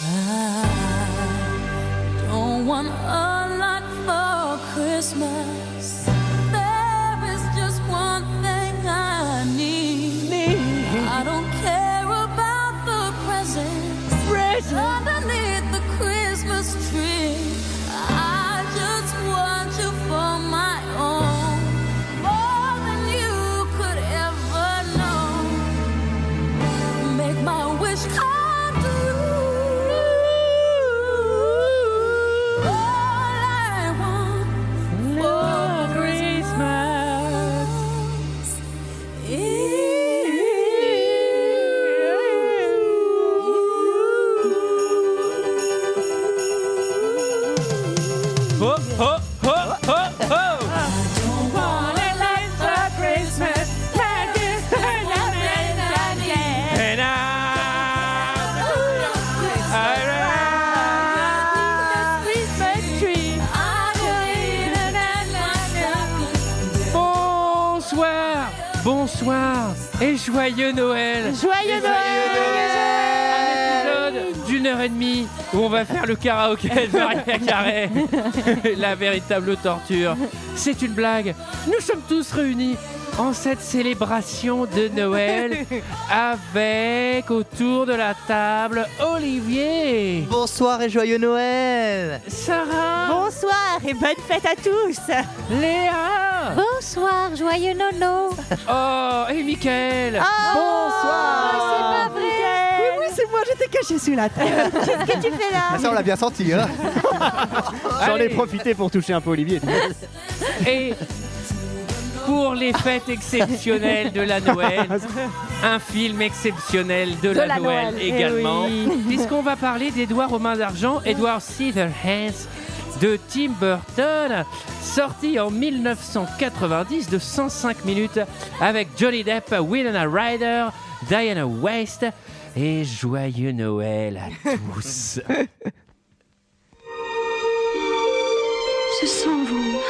I don't want joyeux Noël. Joyeux Un épisode d'une heure et demie où on va faire le karaoké de Maria Carré. La véritable torture. C'est une blague. Nous sommes tous réunis en cette célébration de Noël avec autour de la table Olivier, Bonsoir et joyeux Noël. Sarah, Bonsoir et bonne fête à tous. Léa, Bonsoir, joyeux nono. Oh et Mickaël. Bonsoir. C'est pas vrai. Oui, oui, c'est moi, j'étais caché sous la table. Qu'est-ce que tu fais là Ça on l'a bien senti hein. J'en ai profité pour toucher un peu Olivier. Et pour les fêtes exceptionnelles de la Noël, un film exceptionnel de, la, la Noël, Noël, eh également, oui. puisqu'on va parler d'Edouard aux mains d'argent, Edward Scissorhands de Tim Burton, sorti en 1990 de 105 minutes avec Johnny Depp, Winona Ryder, Diana West et joyeux Noël à tous. Ce sont vous.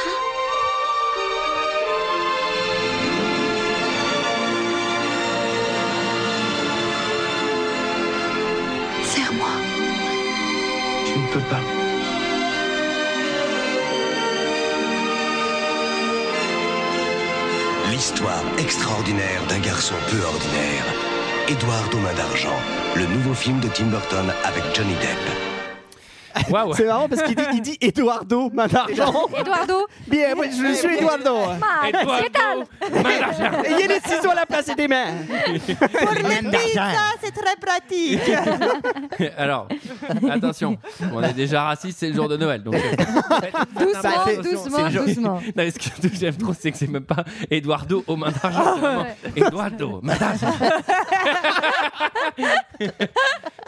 L'histoire extraordinaire d'un garçon peu ordinaire. Édouard aux d'argent, le nouveau film de Tim Burton avec Johnny Depp. Waouh C'est marrant parce qu'il dit, il dit Eduardo, main d'argent. Eduardo Bien, je suis Eduardo. Eduardo, main d'argent. Ayez les ciseaux à la place des mains. Pour les pizzas, c'est très pratique Alors, attention, on est déjà raciste, c'est le jour de Noël. Donc, euh, Doucement, Bah, doucement, doucement non, ce que j'aime trop, c'est que c'est même pas Eduardo aux mains d'argent, Eduardo, main d'argent.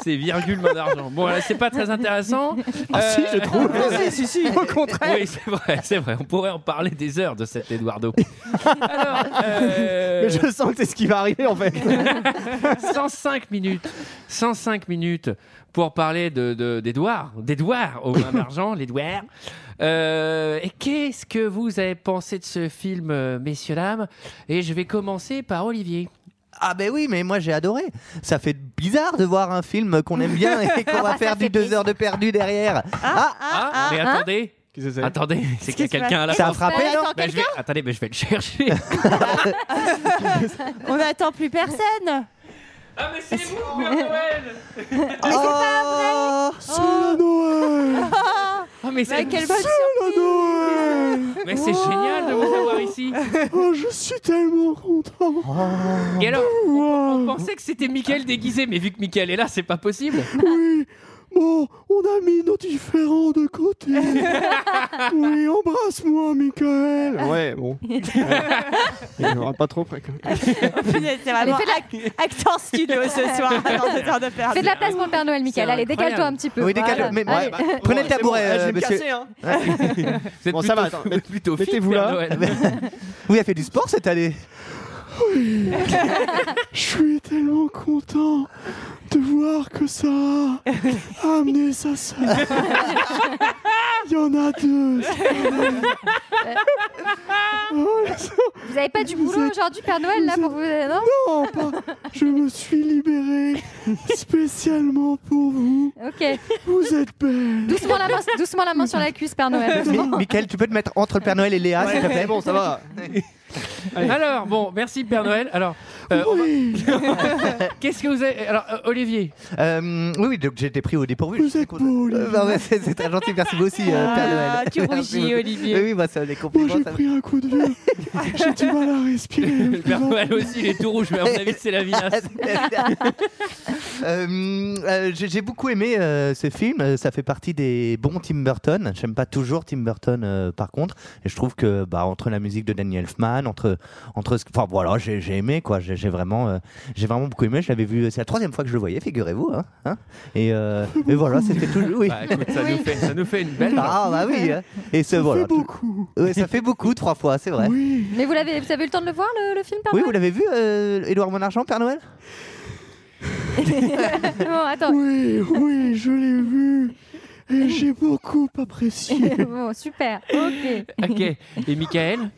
c'est virgule main d'argent. Bon, c'est pas très intéressant. Ah si, je Euh, trouve. si, si, si. Au contraire. Oui, c'est vrai, c'est vrai. On pourrait en parler des heures de cet Eduardo. Alors, euh, Mais je sens que c'est ce qui va arriver en fait. 105 minutes, 105 minutes pour parler de de- d'Edouard, d'Edouard aux mains d'argent, l'Edouard. Euh, et qu'est-ce que vous avez pensé de ce film, messieurs dames? Et je vais commencer par Olivier. Ah ben oui, mais moi j'ai adoré. Ça fait bizarre de voir un film qu'on aime bien et qu'on va faire du deux heures de perdu derrière. Ah, Ah, mais attendez, Qu'est-ce que c'est attendez, c'est qu'il y a quelqu'un à la ça a frappé, non Ben, je vais, attendez, mais je vais le chercher. On n'attend plus personne. Ah, mais c'est vous, Père Noël. Oh, C'est la Noël Ah, mais c'est Bah, Quelle mais c'est génial de vous avoir ici. Oh, je suis tellement content Et alors, on, on pensait que c'était Mickaël déguisé, mais vu que Mickaël est là, c'est pas possible. Oui, bon, on a mis nos différents de côté. oui, embrasse-moi, Michael. Ouais, bon. Il n'y aura pas trop près. quand même. C'est vraiment ac- acteur studio ce soir dans cette heure de perdu. Fais de la place pour le Père Noël, Michael. Allez, décale-toi un petit peu. Oui, décale- Voilà. mais- bah, prenez le tabouret, je euh, monsieur. casser, hein. Vous êtes Bon, ça plutôt, mettez-vous là. Noël. Oui, elle fait du sport cette année. Je suis tellement content de voir que ça a amené sa sœur. Il y en a deux. Vous avez pas du boulot aujourd'hui, Père Noël, là, pour vous Non Non, pas. Je me suis libéré spécialement pour vous. Ok. Vous êtes belle. Doucement la main, doucement la main sur la cuisse, Père Noël. Mi-. Michael, tu peux te mettre entre le Père Noël et Léa, s'il te plaît? Bon, ça va. Alors, bon, merci Père Noël. Euh, va- Oui, qu'est-ce que vous avez. Alors, euh, Olivier, Euh, oui, oui, donc j'ai été pris au dépourvu. vous êtes beau, c'est c'est très gentil, merci vous aussi, euh, Père Noël. Ah, tu rougis, Olivier. Oui, oui, bah, ça, les Moi, compliments. j'ai ça- pris un coup de vieux. J'ai du mal à respirer. le Père Noël aussi, il est tout rouge, mais à mon avis, c'est la vinasse. Euh, euh, j'ai j'ai beaucoup aimé euh, ce film. Ça fait partie des bons Tim Burton. J'aime pas toujours Tim Burton, euh, par contre. Et je trouve que bah, entre la musique de Danny Elfman, entre entre, ce- enfin voilà, j'ai j'ai aimé quoi. J'ai j'ai vraiment, euh, j'ai vraiment beaucoup aimé. Je l'avais vu. C'est la troisième fois que je le voyais, figurez-vous. Hein, hein. et, euh, et voilà, c'était toujours. Oui. Bah, écoute, ça, nous fait, ça nous fait une belle. Ah bah oui. hein. Et ce Ça voilà. fait beaucoup. Ouais, ça fait beaucoup, trois fois, c'est vrai. Oui. Mais vous, l'avez, vous avez eu le temps de le voir, le, le film, Père Oui, Noël vous l'avez vu, euh, Édouard Monargent, Père Noël? Bon, attends. Oui, oui, je l'ai vu. Et j'ai beaucoup apprécié. bon, super. Ok. Ok. Et Michael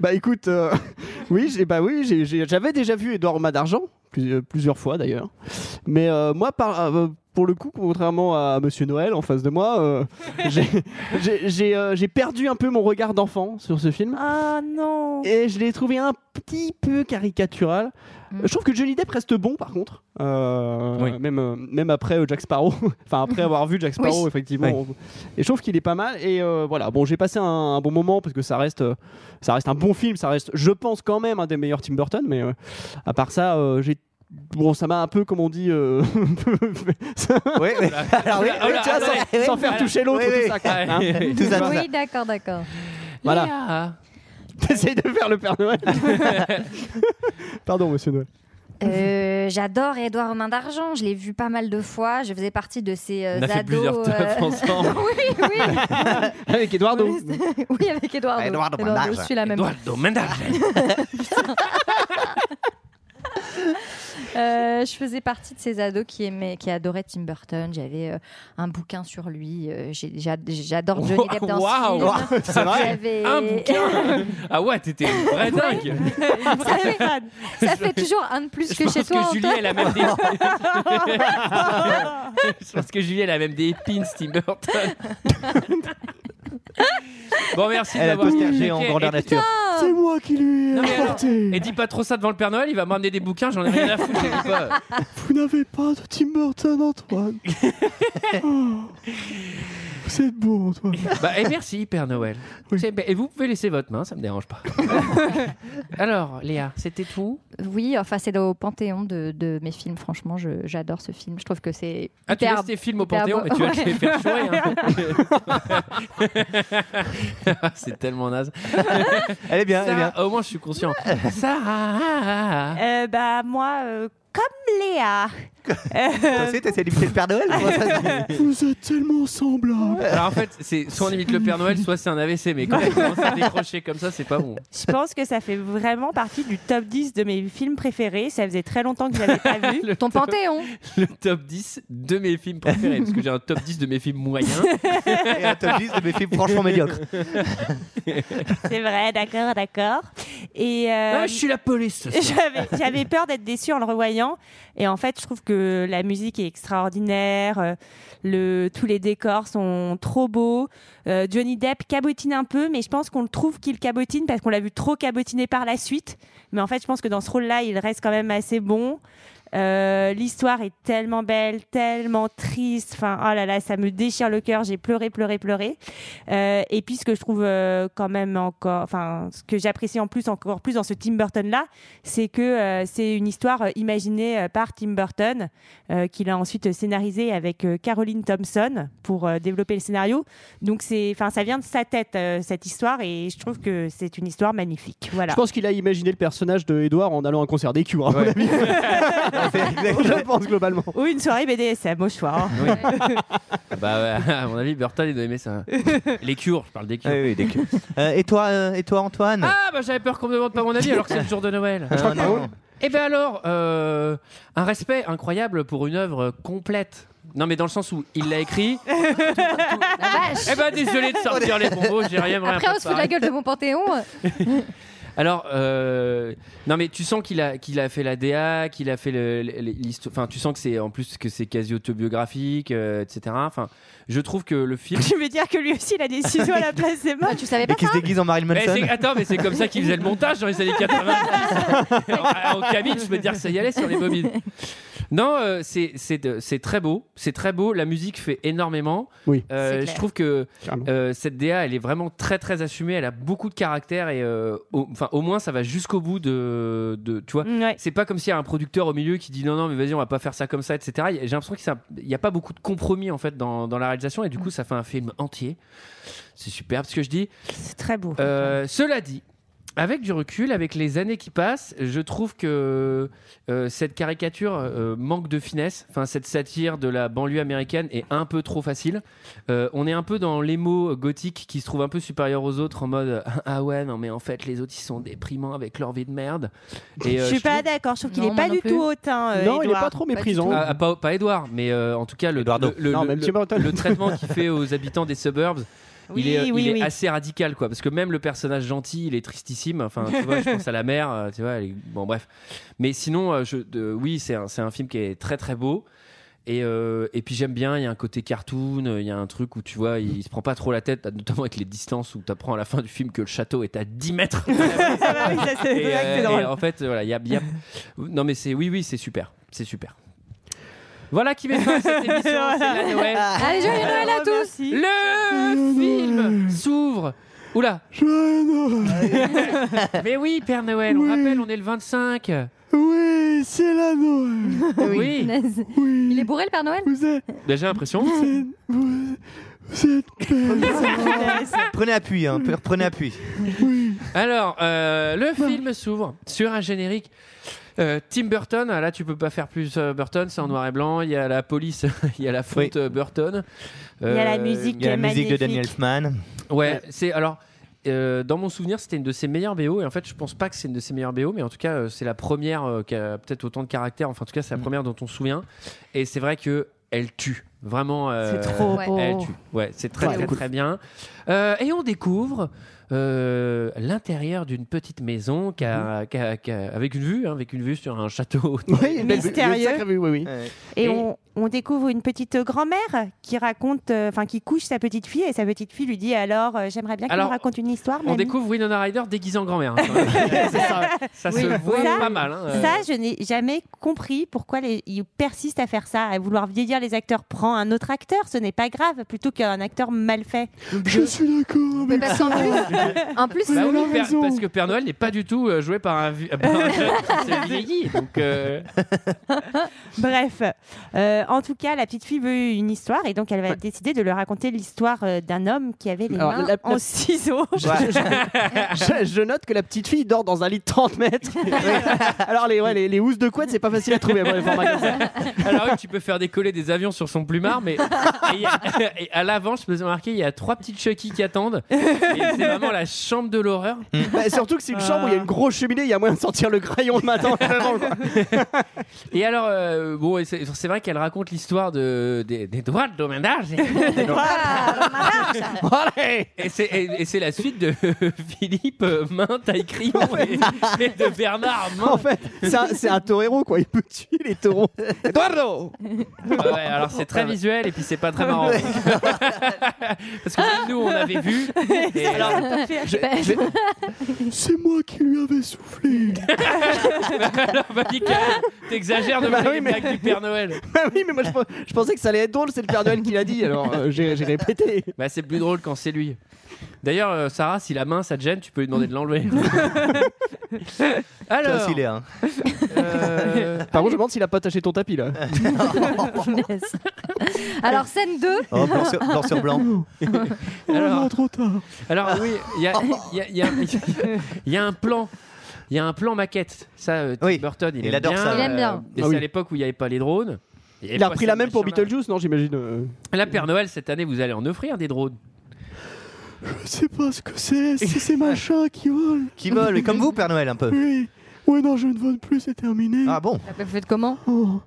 Bah écoute, euh, oui, j'ai, bah oui, j'ai- j'ai- j'avais déjà vu Edouard Mât d'argent euh, plusieurs fois d'ailleurs. Mais euh, moi, par, euh, pour le coup, contrairement à Monsieur Noël en face de moi, euh, j'ai, j'ai, j'ai, euh, j'ai perdu un peu mon regard d'enfant sur ce film. Ah non. Et je l'ai trouvé un petit peu caricatural. Mm. Je trouve que Johnny Depp reste bon par contre. Euh, Oui. même, euh, même après euh, Jack Sparrow. enfin, après avoir vu Jack Sparrow, Oui. effectivement. Oui. Et je trouve qu'il est pas mal. Et euh, voilà, bon, j'ai passé un, un bon moment parce que ça reste, euh, ça reste un bon film. Ça reste, je pense, quand même un des meilleurs Tim Burton. Mais euh, à part ça, euh, j'ai. Bon, ça m'a un peu, comme on dit, euh, Oui, oui. Alors, oui, là, oui, tu vois, attendez. ça- oui. sans faire toucher l'autre, Oui, oui. tout ça. quoi, Ah, hein. Tout ça, tout ça. Oui, d'accord, d'accord. Voilà. T'essayes de faire le Père Noël. Pardon, monsieur Noël. Euh, J'adore Édouard aux mains d'argent. Je l'ai vu pas mal de fois. Je faisais partie de ces euh, On a fait ados. plusieurs euh, teufs ensemble. oui, oui. Avec Eduardo. oui, avec Eduardo. Eduardo Eduardo, Mendarge. je suis la même. Eduardo Mendarge. Euh, je faisais partie de ces ados qui aimaient, qui adoraient Tim Burton. J'avais euh, un bouquin sur lui. Euh, j'ai- J'adore Johnny Depp dans Waouh. ce film. C'est vrai? J'avais- Un bouquin? Ah ouais, t'étais une vraie dingue ça, fait, ça fait toujours un de plus Je que pense chez toi. que Julie, Antoine. elle a même des... Je pense que Julie, elle a même des pins Tim Burton. bon, merci Elle a d'avoir caché en grandeur et- nature. C'est moi qui lui ai Non, mais alors- apporté. Et dis pas trop ça devant le Père Noël, il va m'emmener des bouquins, j'en ai rien à foutre. pas. Vous n'avez pas de Tim Burton, Antoine. Vous êtes beau, Antoine. Bah, et merci, Père Noël. Oui. C'est- Et vous pouvez laisser votre main, ça me dérange pas. Alors, Léa, c'était tout? Oui, enfin, c'est au panthéon de, de mes films. Franchement, je- j'adore ce film. Je trouve que c'est Ah, tu hyper- laisses tes films au hyper Panthéon, beau. mais tu vas te les faire chourer. hein. C'est tellement naze. Elle est bien, elle est bien. Ça, au moins, je suis conscient. Ça. Euh, bah moi, euh, comme Léa. Toi aussi, t'essaies d'imiter le Père Noël Vous êtes tellement semblables. Alors en fait, c'est soit on imite le Père Noël, soit c'est un AVC. Mais quand il commence à décrocher comme ça, c'est pas bon. Je pense que ça fait vraiment partie du top 10 de mes films préférés. Ça faisait très longtemps que je l'avais pas vu. Le Ton top- panthéon. Le top 10 de mes films préférés. Parce que j'ai un top 10 de mes films moyens. Et un top 10 de mes films franchement médiocres. C'est vrai, d'accord, d'accord. Et euh, Ah, je suis la police. j'avais peur d'être déçue en le revoyant. Et en fait, je trouve que la musique est extraordinaire. euh, tous les décors sont trop beaux. Euh, Johnny Depp cabotine un peu, mais je pense qu'on le trouve qu'il cabotine parce qu'on l'a vu trop cabotiner par la suite. Mais en fait, je pense que dans ce rôle-là, il reste quand même assez bon. Euh, L'histoire est tellement belle, tellement triste. Enfin, oh là là, ça me déchire le cœur. J'ai pleuré, pleuré, pleuré. Euh, et puis, ce que je trouve euh, quand même encore, enfin, ce que j'apprécie en plus, encore plus dans ce Tim Burton là, c'est que euh, c'est une histoire euh, imaginée euh, par Tim Burton, euh, qu'il a ensuite scénarisé avec euh, Caroline Thompson pour euh, développer le scénario. Donc, c'est, enfin, ça vient de sa tête euh, cette histoire, et je trouve que c'est une histoire magnifique. Voilà. Je pense qu'il a imaginé le personnage de Edouard en allant à un concert des Ouais. Je pense globalement. Ou une soirée BDSM au choix. hein. Bah ouais, à mon avis, Burton il doit aimer ça. Les cures, je parle des cures. Ah oui, oui, d'accord. Euh, et toi, euh, et toi, Antoine? Ah bah j'avais peur qu'on me demande pas mon avis alors que c'est le jour de Noël. Euh, non. Eh ben alors, euh, un respect incroyable pour une œuvre complète Non, mais dans le sens où il l'a écrit. La vache. Eh ben, désolé de sortir les mots, j'ai rien rien Après, on se fout de la gueule de mon panthéon. Alors, euh, non, mais tu sens qu'il a, qu'il a fait la DA, qu'il a fait l'histoire. Enfin, tu sens que c'est en plus que c'est quasi autobiographique, euh, etc. Enfin, je trouve que le film. Tu veux dire que lui aussi il a des ciseaux à la place des mains Ah, tu savais Et pas qui se déguise en Marilyn Manson. c'est- attends, mais c'est comme ça qu'ils faisaient le montage dans les années 90. en, en cabine, je peux dire que ça y allait sur les bobines. Non, euh, c'est c'est très beau, c'est très beau. La musique fait énormément. Oui. Euh, C'est je trouve que Carrément. euh, cette DA, elle est vraiment très très assumée. Elle a beaucoup de caractère et euh, au, enfin au moins ça va jusqu'au bout de, de tu vois. Ouais. C'est pas comme s'il y a un producteur au milieu qui dit non non mais vas-y on va pas faire ça comme ça etc. J'ai l'impression qu'il n'y a pas beaucoup de compromis en fait dans, dans la réalisation et du coup ça fait un film entier. C'est super parce que je dis. C'est très beau. Euh, cela dit, avec du recul, avec les années qui passent, je trouve que euh, cette caricature euh, manque de finesse. Enfin, cette satire de la banlieue américaine est un peu trop facile. Euh, on est un peu dans l'émo gothique qui se trouve un peu supérieur aux autres en mode ah ouais non mais en fait les autres ils sont déprimants avec leur vie de merde. Et, euh, je suis pas trouve- d'accord, je trouve qu'il est pas du plus. tout hautain. euh, non, il est pas trop méprisant. Ah, ah, pas, pas Edouard, mais euh, en tout cas le, Eduardo. le, le- Non, le- le traitement qu'il fait aux habitants des suburbs, Oui, il est, oui, il est oui. assez radical quoi parce que même le personnage gentil il est tristissime. Enfin tu vois je pense à la mère euh, tu vois elle est- bon bref. Mais sinon euh, je, oui c'est un, film qui est très très beau. Et, euh, et puis j'aime bien il y a un côté cartoon il y a un truc où tu vois il, se prend pas trop la tête notamment avec les distances où tu apprends à la fin du film que le château est à 10 mètres. Ah oui, ça, c'est et, euh, et en fait voilà il y a, il y a- non mais c'est oui oui c'est super c'est super voilà qui met fin à cette émission c'est la Noël Allez, joyeux Noël à tous. merci. le film s'ouvre. Oula. Mais oui, Père Noël, on rappelle, on est le 25. Oui, c'est la Noël. Oui. Il est bourré le Père Noël Vous êtes, Ben, J'ai l'impression. vous êtes, vous, vous êtes belle. Prenez appui, hein, prenez appui. Oui. Alors, euh, le film s'ouvre sur un générique. Euh, Tim Burton, ah, là tu peux pas faire plus euh, Burton, c'est en noir et blanc. Il y a la police, il y a la fonte euh, Burton. Il y a la musique. Il y a la musique de. Daniel Elfman. Ouais, c'est alors. euh, dans mon souvenir, c'était une de ses meilleures BO, et en fait, je pense pas que c'est une de ses meilleures BO, mais en tout cas, euh, c'est la première euh, qui a peut-être autant de caractère. Enfin, en tout cas, c'est la première dont on se souvient. Et c'est vrai que elle tue, vraiment. euh, C'est trop beau. Elle tue. Ouais, c'est très Ouais, très très bien. Euh, et on découvre euh, l'intérieur d'une petite maison qui a- qui a- qui a- avec une vue, hein, avec une vue sur un château. Oui, une belle- Mystérieux. une sacrée vue, oui, oui. Et, Et- on, on découvre une petite grand-mère qui raconte, euh, enfin qui couche sa petite fille et sa petite fille lui dit alors euh, j'aimerais bien que tu Alors, me racontes une histoire. On mamie. découvre Winona Ryder déguisée en grand-mère. hein. C'est ça. ça Oui. se voit Ça- pas mal. hein. Euh, Ça, je n'ai jamais compris pourquoi les, ils persistent à faire ça, à vouloir vieillir les acteurs. Prends un autre acteur, ce n'est pas grave, plutôt qu'un acteur mal fait. Je suis d'accord Mais avec parce qu'en plus, en plus, Bah oui, Père- parce que Père Noël n'est pas du tout euh, joué par un, vi- par un jeune qui s'est vieilli. Donc, euh, Bref, Euh, en tout cas, la petite fille veut une histoire et donc elle va décider de lui raconter l'histoire euh, d'un homme qui avait les Alors, mains la- la- en ciseaux. je, je- je note que la petite fille dort dans un lit de 30 mètres. Alors, les, ouais, les, les housses de couette, c'est pas facile à trouver les alors oui, tu peux faire décoller des avions sur son plumard, mais et a- à l'avant, je me suis remarqué, il y a trois petites Chucky qui attendent. Et c'est vraiment la chambre de l'horreur. Bah, surtout que c'est une chambre où il y a une grosse cheminée, il y a moyen de sortir le crayon le matin. vraiment, quoi. Et alors, euh, bon, c'est vrai qu'elle raconte l'histoire de, des, des droits de. Allez Et c'est et- et c'est la suite de Philippe euh, Main, taille crayon et, et de Bernard Main. En fait, c'est un, c'est un torero, quoi. Il peut tuer les taureaux. Eduardo Ouais, alors c'est très visuel et puis c'est pas très marrant. Parce que nous on avait vu. Et alors, C'est moi qui lui avais soufflé. alors bah, Mickaël, t'exagères de Bah faire oui, les mais- blagues du Père Noël. Bah oui, mais moi je, pe- je pensais que ça allait être drôle, c'est le Père Noël qui l'a dit, alors euh, j'ai répété. Bah c'est plus drôle quand c'est lui. D'ailleurs, euh, Sarah, si la main ça te gêne, tu peux lui demander de l'enlever. Alors, aussi, Léa. euh, Par contre, je me demande s'il a pas taché ton tapis là. Alors, scène 2. Oh, blanc, sur, blanc sur blanc. alors, trop tard. alors oui, il y a, il y a- il y a- il y a un plan. Il y a un plan maquette. Ça, euh, Tim Oui, Burton, il, il aime adore bien. ça. Il aime bien. et Ah c'est oui. à l'époque où il n'y avait pas les drones. Il a repris la même pour. Beetlejuice, non, j'imagine. euh. Là, Père Noël, cette année, vous allez en offrir des drones. Je sais pas ce que c'est, c'est ces machins qui volent. Qui vole, mais comme vous, Père Noël, un peu. Oui. Ouais, non, je ne vole plus, c'est terminé. Ah bon Vous faites comment Oh.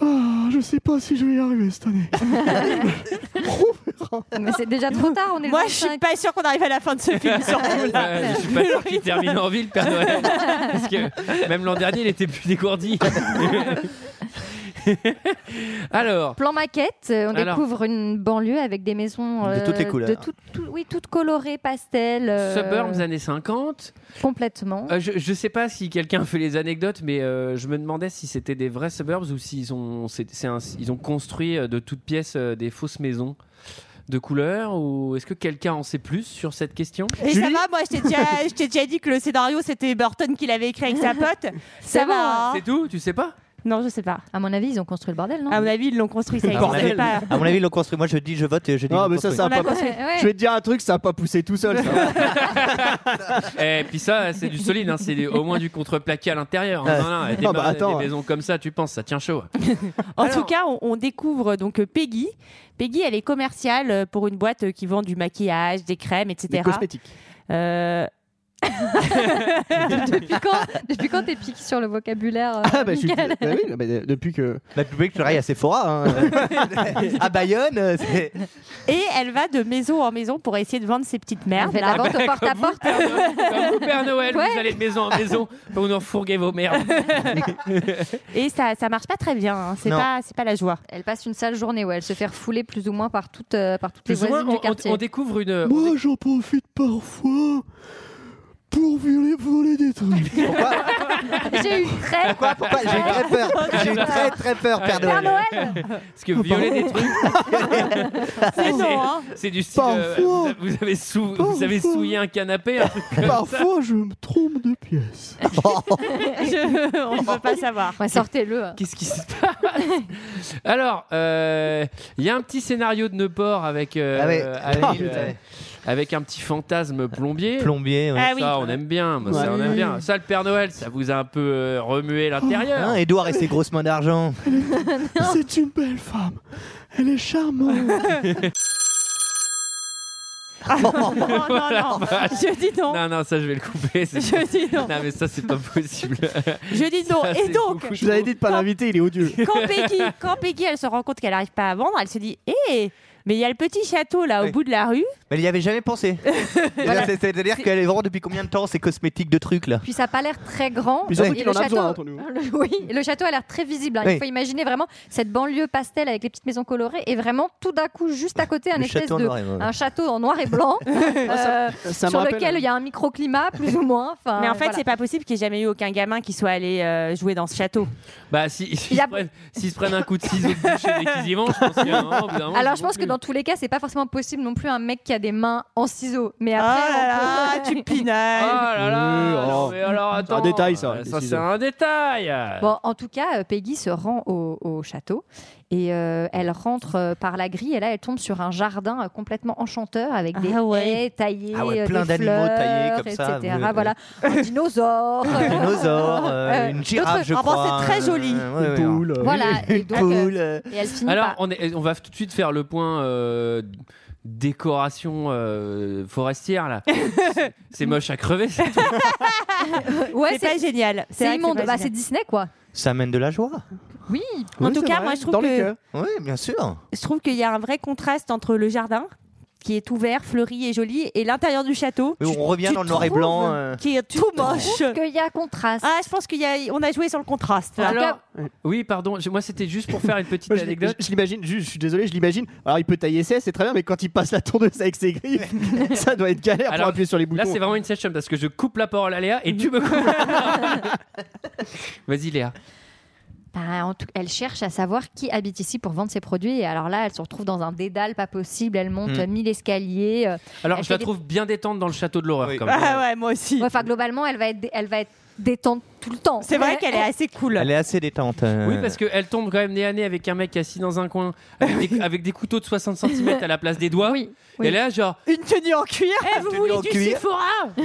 Ah, je sais pas si je vais y arriver cette année. Mais c'est déjà trop tard, on est le Moi, je suis 25. pas sûre qu'on arrive à la fin de ce film. surtout. Ouais, je suis pas sûr qu'il termine en ville, Père Noël. Parce que même l'an dernier, il était plus dégourdi. Alors, Plan maquette, euh, on Alors. découvre une banlieue avec des maisons De toutes les couleurs. de tout- tout- oui, toutes colorées, pastel. euh, Suburbs années 50. Complètement. Euh, je, je sais pas si quelqu'un fait les anecdotes, mais euh, je me demandais si c'était des vrais suburbs ou s'ils ont, c'est- c'est un- ils ont construit euh, de toutes pièces euh, des fausses maisons de couleur ou est-ce que quelqu'un en sait plus sur cette question? Et ça Julie va, moi, je t'ai déjà, je t'ai déjà dit que le scénario, c'était Burton qui l'avait écrit avec sa pote. Ça va. hein C'est tout? Tu sais pas? Non, je sais pas. À mon avis, ils ont construit le bordel, non À mon avis, ils l'ont construit, ça À mon existe avis- pas. À mon avis, ils l'ont construit. Moi, je dis, je vote et je dis. Non, mais ça, ça a pas. Je vais te dire un truc, ça a pas poussé tout seul. Ça. Et puis ça, c'est du solide, hein, c'est au moins du contreplaqué à l'intérieur. hein. Ouais. Non, non, des, Ah bah attends. des maisons comme ça, tu penses, ça tient chaud. En Alors- tout cas, on, on découvre donc euh, Peggy. Peggy, elle est commerciale euh, pour une boîte euh, qui vend du maquillage, des crèmes, Des etc. cosmétiques. Euh, depuis quand, depuis quand t'es piqué sur le vocabulaire euh, Ah, bah, je suis. Bah oui, bah, depuis que. Bah, tu veux que je travaille à Sephora. Hein. à Bayonne. euh, c'est- et elle va de maison en maison pour essayer de vendre ses petites Elle merdes. fait de là. vente au porte à Comme vous, porte. Père Noël, comme vous, Père Noël, Ouais. vous allez de maison en maison pour nous fourguer vos merdes. Et ça, ça marche pas très bien. hein. C'est Non. pas, c'est pas la joie. Elle passe une sale journée où elle se fait refouler plus ou moins par toutes, euh, par toutes les Plus ou moins, voisines on, du quartier. on- on découvre une. Moi, j'en profite parfois pour voler, voler des trucs. J'ai eu très Pourquoi Pourquoi J'ai eu très peur. J'ai eu très très peur, Père Père Noël. Noël. Parce que violer des trucs, C'est non, hein. c'est du style. euh, Parfois. vous, avez- vous avez, sou- vous avez Parfois. souillé un canapé, un truc comme ça. Parfois, je me trompe de pièce. Je- on ne peut pas savoir. Ouais, Sortez-le. Qu'est-ce qui se passe? Alors, euh, il y a un petit scénario de Neuport avec, euh, Ah ouais. avec, Ah, euh, avec un petit fantasme plombier. Plombier. ouais. Ah oui. Ça, on aime bien. moi, ça, on aime bien. Ça, le Père Noël, ça vous a un peu euh, remué l'intérieur. Hein, Edouard et ses grosses mains d'argent. C'est une belle femme. Elle est charmante. Oh, non, non. Je dis non. non, non, ça, je vais le couper. Je dis non. Non, mais ça, c'est pas possible. Je dis non. Ça, Et donc, Je vous avais dit de pas l'inviter, il est odieux. quand Peggy, quand Peggy, elle se rend compte qu'elle n'arrive pas à vendre, elle se dit Hé, mais il y a le petit château là au Oui. bout de la rue. Mais elle y avait jamais pensé. Voilà. C'est- C'est-à-dire qu'elle est vraiment depuis combien de temps ces cosmétiques de trucs là? Puis ça n'a pas l'air très grand. Puis surtout Et qu'il le en a château- besoin. Le- oui, et le château a l'air très visible. hein. Oui. Il faut imaginer vraiment cette banlieue pastel avec les petites maisons colorées et vraiment tout d'un coup juste à côté un Le espèce château en de noir et blanc. un château en noir et blanc euh, Ça me sur rappelle, lequel il y a un microclimat plus ou moins. Enfin, mais en fait, voilà. c'est pas possible qu'il n'y ait jamais eu aucun gamin qui soit allé euh, jouer dans ce château. Bah, si, s'ils Il y a- se, prennent- s'ils se prennent un coup de ciseau de boucher dès qu'ils y vont, je pense qu'il y a un moment, au bout d'un moment, Alors ils je vont pense que plus. Dans tous les cas, c'est pas forcément possible non plus un mec qui a des mains en ciseaux. Mais Oh après, là là, tu Oh pinailles. là là, Oui, non, oh. mais alors attends. détail, ça, les Ça, c'est ciseaux. un détail. Bon, en tout cas, euh, Peggy se rend au, au château et euh, elle rentre euh, par la grille et là, elle tombe sur un jardin euh, complètement enchanteur avec des Ah ouais. haies taillées, Ah ouais, plein d'animaux taillés comme etc. ça, oui. Voilà, un dinosaure. Un dinosaure, euh, une girafe, je Ah crois. c'est très joli. ouais, Une poule. Voilà, et donc, poule. et elle finit Alors, par- on, est, on va tout de suite faire le point euh, décoration euh, forestière là. c'est moche à crever. Ouais, c'est pas génial. c'est immonde. Bah, c'est. Disney, quoi. Ça amène de la joie. Oui. En Oui, tout cas, vrai, moi, je trouve dans que-. Oui, bien sûr. Je trouve qu'il y a un vrai contraste entre le jardin qui est ouvert, fleuri et joli, et l'intérieur du château Mais tu- on revient tu dans le noir et blanc. euh. qui est tout moche. Qu'il y a contraste. Ah, je pense qu'il y a, on a joué sur le contraste. là. Alors, cas- oui, pardon. je- Moi, c'était juste pour faire une petite Moi, anecdote. je- je l'imagine, je suis désolé, je l'imagine. Alors, il peut tailler ses, c'est très bien, mais quand il passe la tondeuse avec ses griffes, ça doit être galère Alors, pour appuyer sur les boutons. Là, c'est vraiment une session parce que je coupe la parole à Léa et tu me coupes. la parole. Vas-y, Léa. En tout- elle cherche à savoir qui habite ici pour vendre ses produits. Et alors là, elle se retrouve dans un dédale pas possible. Elle monte Mm. mille escaliers. euh, Alors, je la des- trouve bien détente dans le château de l'horreur. Oui. quand même. Ah ouais, moi aussi. ouais, Enfin, globalement, elle va être, dé- elle va être détente tout le temps. C'est vrai qu'elle est assez cool. Elle est assez détente. euh. Oui, parce qu'elle tombe quand même nez à nez avec un mec assis dans un coin avec des, avec des couteaux de 60 cm à la place des doigts. Oui. Oui. Et là, genre, Une tenue en cuir. Eh, vous voulez du cuir. Sephora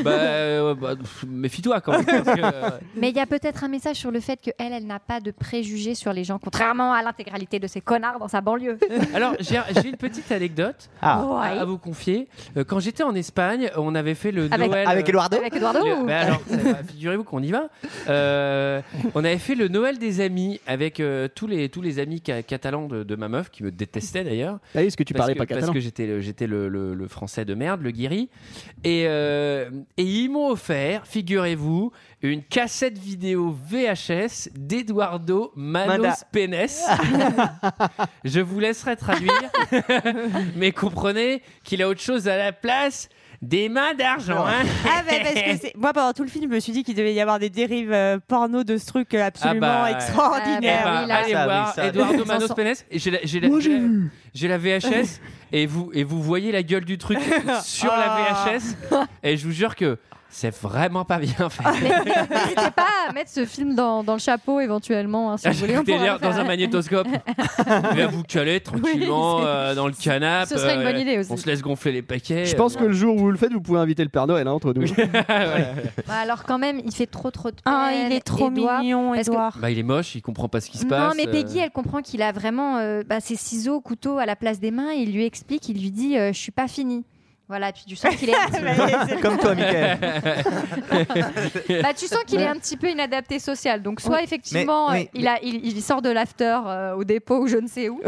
Bah, euh, bah, pff, méfie-toi quand même. parce que, euh, Mais il y a peut-être un message sur le fait que elle, n'a pas de préjugés sur les gens, contrairement à l'intégralité de ces connards dans sa banlieue. Alors, j'ai j'ai une petite anecdote Ah, à, à vous confier. Euh, quand j'étais en Espagne, on avait fait le Avec- Noël. avec euh, Eduardo Avec Eduardo le- ou- bah alors, ça va, figurez-vous qu'on y va. Euh, on avait fait le Noël des amis avec euh, tous, les, tous les amis ca- catalans de, de ma meuf, qui me détestaient d'ailleurs. Ah oui, parce que tu Parce parlais que- pas Parce catalan. que j'étais le, j'étais le, le- le français de merde, le guéri. Et, euh, et ils m'ont offert, figurez-vous, une cassette vidéo VHS d'Eduardo Manos Manda. Penes. Je vous laisserai traduire, mais comprenez qu'il a autre chose à la place des mains d'argent. hein. Ah, bah, parce que c'est- moi, pendant tout le film, je me suis dit qu'il devait y avoir des dérives euh, porno de ce truc euh, absolument Ah bah, extraordinaire. Eh ben, oui, là. allez Ça, voir oui, ça, Eduardo oui. Manos Sans- Penes. Et j'ai la, j'ai la- Moi, j'ai j'ai la- vu. j'ai la VHS et vous, et vous voyez la gueule du truc sur Ah. la VHS. Et je vous jure que c'est vraiment pas bien fait. Mais N'hésitez pas à mettre ce film dans, dans le chapeau éventuellement, hein, si vous voulez. on pourra Écoutez-le le dans faire. un magnétoscope. Et à vous caler tranquillement Oui, c'est- euh, dans le canapé. Ce serait une bonne idée aussi. On se laisse gonfler les paquets. Je pense que le jour où vous le faites, vous pouvez inviter le Père Noël hein, entre nous. Bah, alors quand même, il fait trop trop de Ah, peine, il est trop Édouard. mignon, parce que- Edouard. Bah, il est moche, il comprend pas ce qui se passe. Non, mais euh. Peggy, elle comprend qu'il a vraiment euh, bah, ses ciseaux, couteaux à la place des mains. Il lui explique, il lui dit euh, Je suis pas fini. Voilà, puis tu sens qu'il est, un petit peu- Comme toi, Michael. bah, tu sens qu'il est un petit peu inadapté social. Donc, soit effectivement, mais- euh, il, a, il, il sort de l'after euh, au dépôt ou je ne sais où,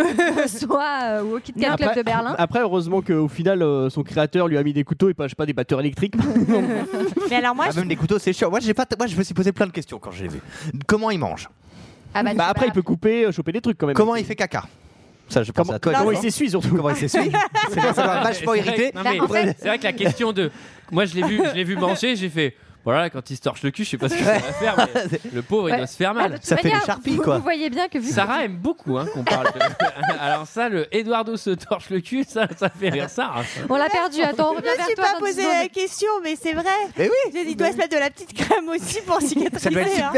soit euh, ou au Kit Kat Club de Berlin. après, heureusement qu'au final, euh, son créateur lui a mis des couteaux et pas, je sais pas, des batteurs électriques. Mais alors, moi, Ah, je- même des couteaux, c'est chiant. Moi, j'ai pas, moi, je me suis posé plein de questions quand je l'ai vu. Comment il mange Ah bah, tu bah, après, il peut couper, euh, choper des trucs quand même. Comment il fait caca Ça, je pense Comment, à toi. comment il s'essuie surtout Comment il s'essuie C'est ça va vachement irrité. C'est vrai que la question de. Moi, je l'ai vu, je l'ai vu manger, j'ai fait. Voilà, quand il se torche le cul, je sais pas ce qu'il va faire, mais le pauvre, il doit se faire mal. toute Ça fait charpies, vous, quoi. Vous voyez bien que vu que- Sarah aime beaucoup hein, qu'on parle de... Alors ça, le Eduardo se torche le cul, ça, ça fait rire Sarah. ça. on l'a perdu. Attends, on revient je me vers suis toi. pas dans posé secondes. la question, mais c'est vrai. Mais oui. J'ai dit, il doit se mettre de la petite crème aussi pour cicatriser. Ça doit être hein.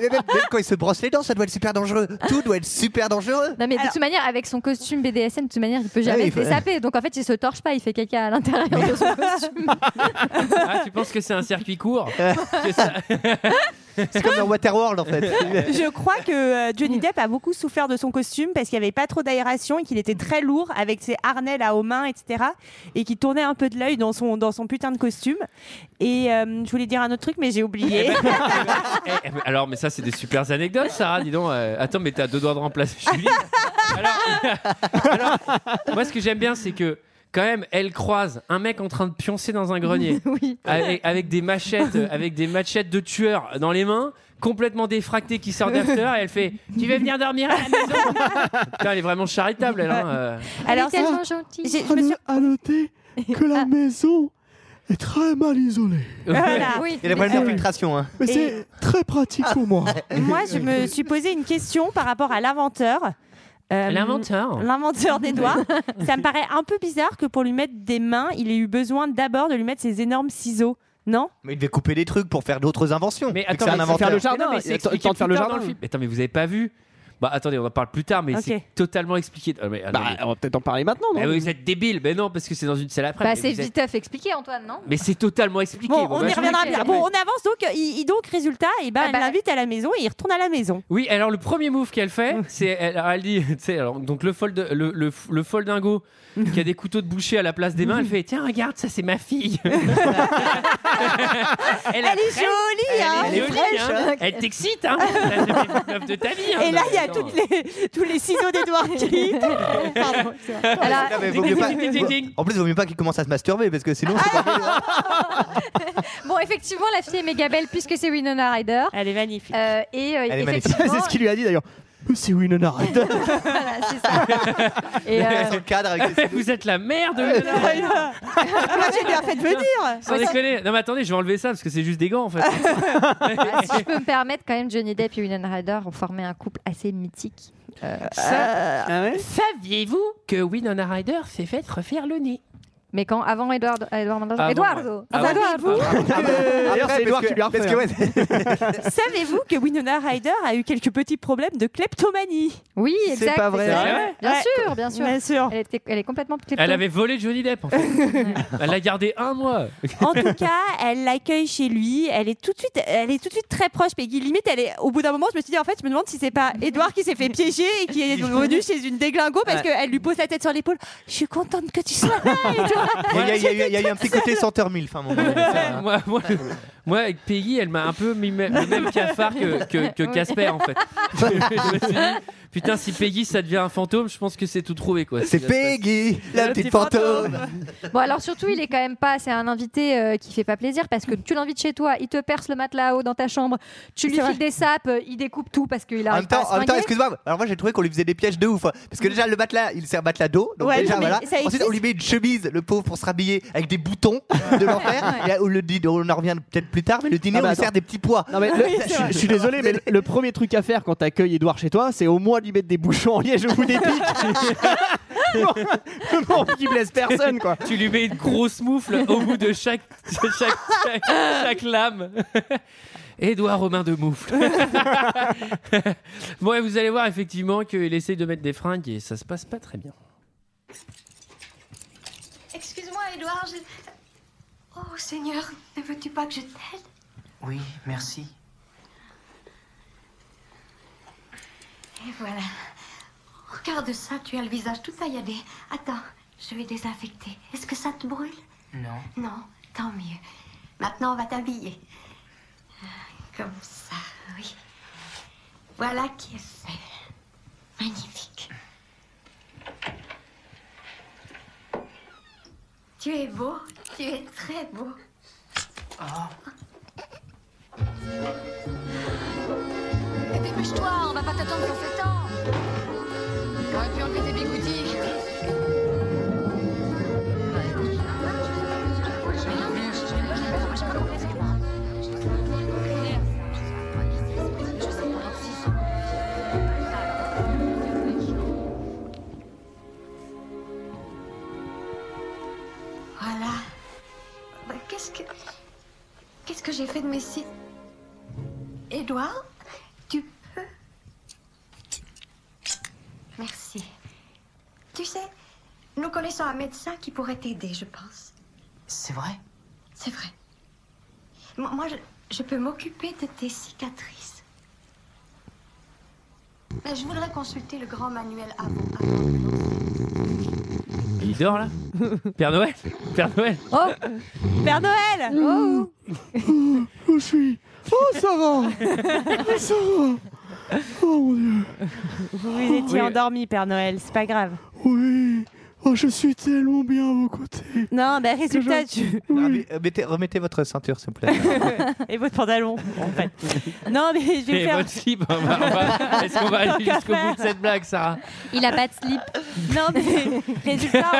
super, même quand il se brosse les dents, ça doit être super dangereux. Tout doit être super dangereux. Non mais de Alors- toute manière avec son costume BDSM de toute manière il peut Ouais, jamais il se faut- donc en fait il se torche pas il fait caca à l'intérieur de son costume. Ah, tu penses que c'est un circuit court Ça- C'est comme dans Waterworld en fait. Je crois que euh, Johnny Depp a beaucoup souffert de son costume parce qu'il n'y avait pas trop d'aération et qu'il était très lourd avec ses harnais là aux mains, etc. Et qu'il tournait un peu de l'œil dans son, dans son putain de costume. Et euh, je voulais dire un autre truc, mais j'ai oublié. Eh, eh, mais alors, mais ça, c'est des super anecdotes, Sarah, dis donc. euh, attends, mais t'as deux doigts de remplacer Julie. Alors, alors, moi, ce que j'aime bien, c'est que quand même, elle croise un mec en train de pioncer dans un grenier oui. avec, avec des machettes, euh, avec des machettes de tueur dans les mains, complètement défractée, qui sort d'after, et elle fait Tu veux venir dormir à la maison? Putain, elle est vraiment charitable, elle. Hein, euh. Alors, Elle est tellement gentille. je me suis- À noter que la maison est très mal isolée. Voilà. Oui. Il y a des problèmes d'infiltration. Hein. Mais Et- c'est très pratique pour moi. Moi, je me suis posé une question par rapport à l'inventeur. Euh, L'inventeur. L'inventeur des doigts. Ça me paraît un peu bizarre que pour lui mettre des mains, il ait eu besoin d'abord de lui mettre ses énormes ciseaux. Non? Mais il devait couper des trucs pour faire d'autres inventions. Mais attends, c'est un mais faut faire inventeur. le jardin. Mais non, mais il c'est le de faire le dans jardin. film. Mais Attends, mais vous avez pas vu Bah attendez, on en parle plus tard, mais c'est totalement expliqué. Ah, mais, ah, Bah, mais- on va peut-être en parler maintenant, non Bah, vous êtes débile, mais non, parce que c'est dans une salle après. Bah mais c'est vous êtes- viteuf expliqué Antoine non Mais c'est totalement expliqué. Bon, Bon, on bah, y reviendra ok. Bon, on avance donc. Il, il- donc résultat, et ben, Ah elle bah- l'invite à la maison et il retourne à la maison. Oui, alors le premier move qu'elle fait, c'est elle, alors, elle dit, tu sais, alors donc le fold, le, le, le foldingo qui a des couteaux de boucher à la place des mains, elle fait tiens regarde ça c'est ma fille. elle, Elle est jolie, hein Elle est jolie, hein. Elle t'excite, hein. Fait de meuf de ta vie. hein. Et là, il y a toutes les, tous les ciseaux d'Edouard qui. Pardon. Non, mais vaut mieux pas-. En plus, il vaut mieux pas qu'il commence à se masturber parce que sinon, c'est pas. Bon effectivement la fille est méga belle puisque c'est Winona Ryder Elle est magnifique. Euh, et euh, Elle est magnifique. effectivement C'est ce qu'il lui a dit d'ailleurs. Mais C'est Winona Ryder. voilà, c'est ça. Et, euh, cadre avec Vous êtes la mère de. ah bah, j'ai bien fait de venir. Sans déconner. Non mais attendez, je vais enlever ça parce que c'est juste des gants en fait. bah, si je peux me permettre quand même Johnny Depp et Winona Ryder ont formé un couple assez mythique. Ça- Ah ouais Saviez-vous que Winona Ryder s'est fait refaire le nez? Mais quand avant Edward, Edward Mendoza- Avant, Eduardo. ouais. Avant Avant. Eduardo. D'ailleurs, c'est Edouard qui lui a refait. hein. ouais, Savez-vous que Winona Ryder a eu quelques petits problèmes de kleptomanie? Oui, C'est exact. pas vrai. c'est C'est vrai Bien Ouais. sûr, bien sûr. Bien sûr. Elle, était, elle est complètement klepto. Elle avait volé Johnny Depp en fait. Elle l'a gardé un mois. En tout cas, elle l'accueille chez lui. Elle est tout de suite, elle est tout de suite très proche. Peggy, limite, elle est. Au bout d'un moment, je me suis dit en fait, je me demande si c'est pas Edouard qui s'est fait piéger et qui est revenu chez une déglingo parce qu'elle lui pose la tête sur l'épaule. Je suis contente que tu sois là, Edouard. Il y, a- eu- un petit côté senteur milf ça. moi, moi, moi, avec Peggy, elle m'a un peu mis me- le même cafard que, que, que Casper en fait. je me suis dit, putain, si Peggy ça devient un fantôme, je pense que c'est tout trouvé quoi. C'est Peggy, la petite fantôme. Bon, alors surtout, il est quand même pas. C'est un invité euh, qui fait pas plaisir parce que tu l'invites chez toi, il te perce le matelas à eau dans ta chambre, tu lui files des sapes, euh, il découpe tout parce qu'il En arrive même temps, en même temps, excuse-moi. Alors moi j'ai trouvé qu'on lui faisait des pièges de ouf. hein. Parce que déjà le matelas, il sert matelas d'eau. Donc Ouais, déjà non, mais voilà. ça Ensuite existe. on lui met une chemise, le pauvre, pour se rhabiller avec des boutons de l'enfer. Et là, où le dîner, on en revient peut-être plus tard, mais le dîner Ah bah on lui attends. sert des petits pois. Non mais le- je, je suis désolé, mais le, le premier truc à faire quand t'accueilles Edouard chez toi, c'est au moins lui mettre des bouchons en liège au bout des pics. qui blesse personne quoi. Tu lui mets une grosse moufle au bout de chaque, chaque, chaque, chaque lame. Édouard Romain de moufle. bon, et vous allez voir effectivement qu'il essaye de mettre des fringues et ça se passe pas très bien. Excuse-moi, Edouard. Oh, Seigneur, ne veux-tu pas que je t'aide? Oui, merci. Et voilà. Regarde ça, tu as le visage tout tailladé. Attends, je vais désinfecter. Est-ce que ça te brûle? Non. Non, tant mieux. Maintenant, on va t'habiller. Comme ça, oui. Voilà qui est fait. Magnifique. Tu es beau, tu es très beau. Et dépêche-toi, on va pas t'attendre pour fait temps. T'aurais pu enlever tes bigoudis. Voilà. Bah, Qu'est-ce que. Qu'est-ce que j'ai fait de mes cils Édouard, tu peux. Merci. Tu sais, nous connaissons un médecin qui pourrait t'aider, je pense. C'est vrai? C'est vrai. Moi, moi, je, je peux m'occuper de tes cicatrices. Mais je voudrais consulter le grand manuel avant. avant. Il dort là Père Noël Père Noël Oh, Père Noël oh. Je suis. Oh ça va. ça va. Oh mon dieu. Vous vous étiez Oui. endormi, Père Noël, c'est pas grave. Oui. Oh je suis tellement bien à vos côtés. Non, bah résultat, tu... Ah, mais, euh, mettez- remettez votre ceinture s'il vous plaît. et votre pantalon, en fait. Non, mais je vais Et faire... votre slip on va- on va- Est-ce qu'on va aller jusqu'au bout de cette blague, Sarah? Il a pas de slip. Non, mais résultat,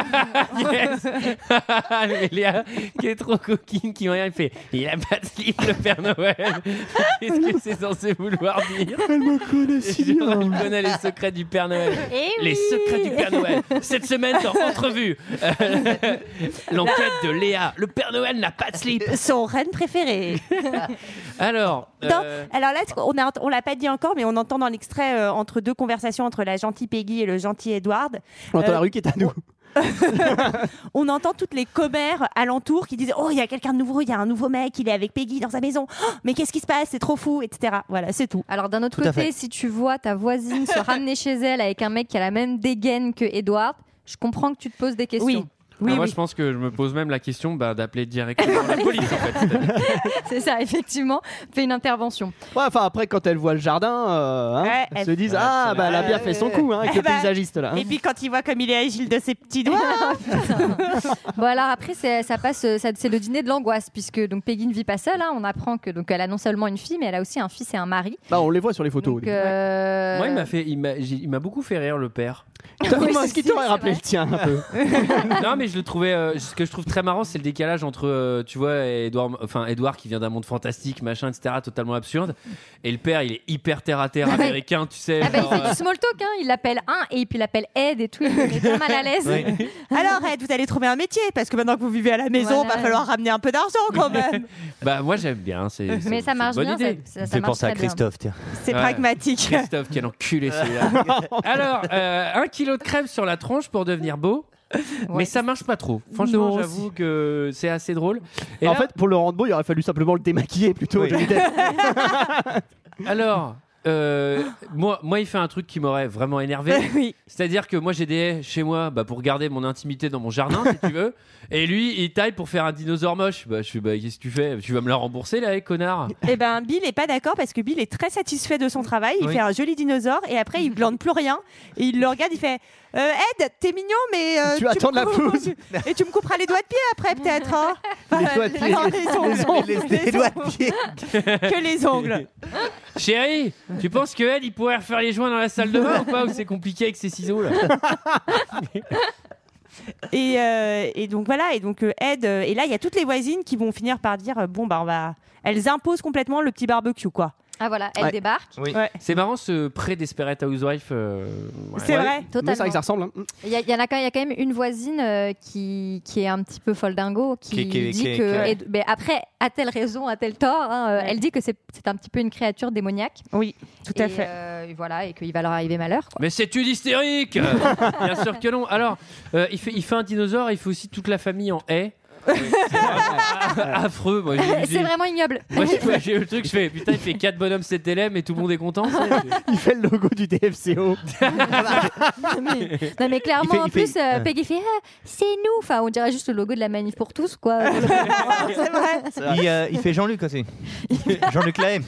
Yes Mais Léa, qui est trop coquine, qui il fait Il a pas de slip, le Père Noël Qu'est-ce que c'est censé vouloir dire? Elle me connaît si Genre, bien. il connaît les secrets du Père Noël. Eh Les secrets du Père Noël. Cette semaine dans Entrevue, euh, l'enquête de Léa. Le Père Noël n'a pas de slip. son reine préférée. Alors, Non, euh, alors là, on a, on l'a pas dit encore, mais on entend dans l'extrait euh, entre deux conversations entre la gentille Peggy et le gentil Edward. On entend Euh, la rue qui est à nous. On entend toutes les commères alentours qui disent Oh, il y a quelqu'un de nouveau, il y a un nouveau mec, il est avec Peggy dans sa maison. Oh, mais qu'est-ce qui se passe? C'est trop fou, etc. Voilà, c'est tout. Alors d'un autre Tout côté, si tu vois ta voisine se ramener chez elle avec un mec qui a la même dégaine que Edward, je comprends que tu te poses des questions. Oui. Oui, Ah, moi, oui. je pense que je me pose même la question bah, d'appeler directement la police. En fait. C'est ça, effectivement. Fais une intervention. Ouais, enfin après quand elle voit le jardin, euh, hein, Ouais, elle elle- se disent Ouais, ah bah elle a bien fait son coup hein, avec Eh le bah, paysagiste là. hein. Et puis quand il voit comme il est agile de ses petits doigts. Bon alors après, c'est, ça passe, ça- c'est le dîner de l'angoisse puisque donc Peggy ne vit pas seule. hein. On apprend que donc elle a non seulement une fille, mais elle a aussi un fils et un mari. Bah on les voit sur les photos. Donc, euh, Moi, il m'a fait, il m'a, j'ai- il m'a beaucoup fait rire le père. Putain, oui, moi, c'est ce qui sûr, t'aurait rappelé le tien un peu. non, mais je le trouvais. euh, ce que je trouve très marrant, c'est le décalage entre, euh, tu vois, Edouard, enfin Edouard qui vient d'un monde fantastique, machin, etc., totalement absurde, et le père, il est hyper terre à terre américain, tu sais. Ah bah, il genre, fait euh, du small talk, hein. il l'appelle un et puis il l'appelle Ed et tout, il est pas mal à l'aise. Oui. Alors, Ed, vous allez trouver un métier parce que maintenant que vous vivez à la maison, Voilà. va falloir ramener un peu d'argent quand même. Bah, moi, j'aime bien. C'est, c'est- Mais ça c'est marche une bonne bien, idée. ça, ça, ça Fais marche penser à très bien. Christophe, tiens. C'est Ouais. pragmatique. Christophe, quel enculé celui-là. Alors, euh, un kilo de crème sur la tronche pour devenir beau. Mais ça marche pas trop. Franchement, Non, j'avoue que c'est assez drôle. Et en là- fait pour le rendre beau il aurait fallu simplement le démaquiller plutôt. Oui. Alors, euh, moi, moi, il fait un truc qui m'aurait vraiment énervé. oui. C'est-à-dire que moi, j'ai des haies chez moi bah, pour garder mon intimité dans mon jardin, si tu veux. Et lui, il taille pour faire un dinosaure moche. Bah, je suis, bah, qu'est-ce que tu fais? Tu vas me la rembourser, là, haie, connard? Eh ben, Bill est pas d'accord parce que Bill est très satisfait de son travail. Il Oui. fait un joli dinosaure et après, il glande plus rien. Et il le regarde, il fait euh, Ed, t'es mignon, mais. euh, Tu attends me de la coupes- pelouse. Et tu me couperas les doigts de pied après, peut-être. hein Les doigts de pied. non, les ongles. Les ongles. Les, les doigts de pied. Que les ongles. Chérie, tu penses que elle, il pourrait refaire les joints dans la salle de bain ou pas Ou c'est compliqué avec ses ciseaux, là Et, euh, et donc voilà, et donc euh, Ed, euh, et là il y a toutes les voisines qui vont finir par dire euh, bon bah on va, elles imposent complètement le petit barbecue quoi. Ah voilà, elle Ouais. débarque. Oui. Ouais. C'est marrant ce pré-Desperate Housewife. euh, ouais. C'est vrai. Mais c'est vrai Totalement. que ça ressemble. hein. Il y, a- il y en a quand, il y a quand même une voisine euh, qui, qui est un petit peu folle dingo, qui, Qui- qui- dit qui- que. qui- et- mais après, a-t-elle raison, a-t-elle tort hein, euh, Ouais. Elle dit que c'est c'est un petit peu une créature démoniaque. Oui, tout à et, fait. euh, et voilà, et qu'il va leur arriver malheur. Quoi. Mais c'est une hystérique Bien sûr que non. Alors, euh, il, fait, il fait un dinosaure, il fait aussi toute la famille en haie. C'est vraiment affreux. Moi, C'est vraiment ignoble. Moi, j'ai le truc, je fais putain, il fait 4 bonhommes 7 élèves et tout le monde est content. Il fait le logo du DFCO. non, mais, non, mais clairement, Il fait- en plus, fait- euh, ouais. Peggy fait Ah, c'est nous. Enfin, on dirait juste le logo de la manif pour tous, quoi. c'est vrai. Il, euh, il fait Jean-Luc aussi. Jean-Luc Lahaye.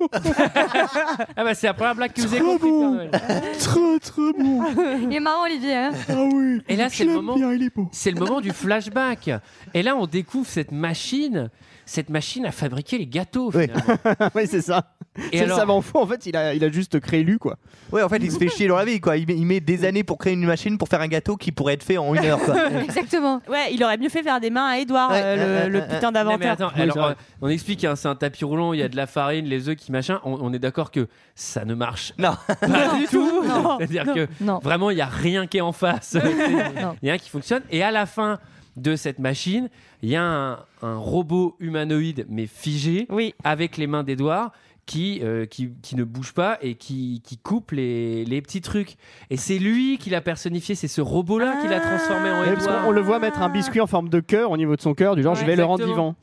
Ah bah c'est la première blague que vous avez compris, Père Noël. Très très bon. Il est marrant, Olivier. hein. Ah oui. Et là, Je c'est le l'aime moment. bien, il est beau. C'est le moment du flashback. Et là, on découvre cette machine, cette machine à fabriquer les gâteaux. Oui. Finalement. oui, c'est ça. Et C'est le alors, savant fou. En fait, il a, il a juste créé lui, quoi. Ouais, en fait, il se fait chier dans la vie, quoi. Il met, il met des années pour créer une machine pour faire un gâteau qui pourrait être fait en une heure, quoi. Exactement. Ouais, il aurait mieux fait faire des mains à Edouard, Ouais, euh, le, euh, le putain d'inventeur. Oui, alors, euh, on explique, hein, c'est un tapis roulant, il y a de la farine, les œufs qui machin. On, on est d'accord que ça ne marche Non. pas du tout. C'est-à-dire que Non. vraiment, il n'y a rien qui est en face. Il y a rien qui fonctionne. Et à la fin de cette machine, il y a un, un robot humanoïde, mais figé, Oui, avec les mains d'Edouard. Qui, euh, qui, qui ne bouge pas et qui, qui coupe les, les petits trucs. Et c'est lui qui l'a personnifié, c'est ce robot-là qui l'a transformé en parce Edouard. on le voit mettre un biscuit en forme de cœur au niveau de son cœur, du genre Ouais, je vais le rendre vivant.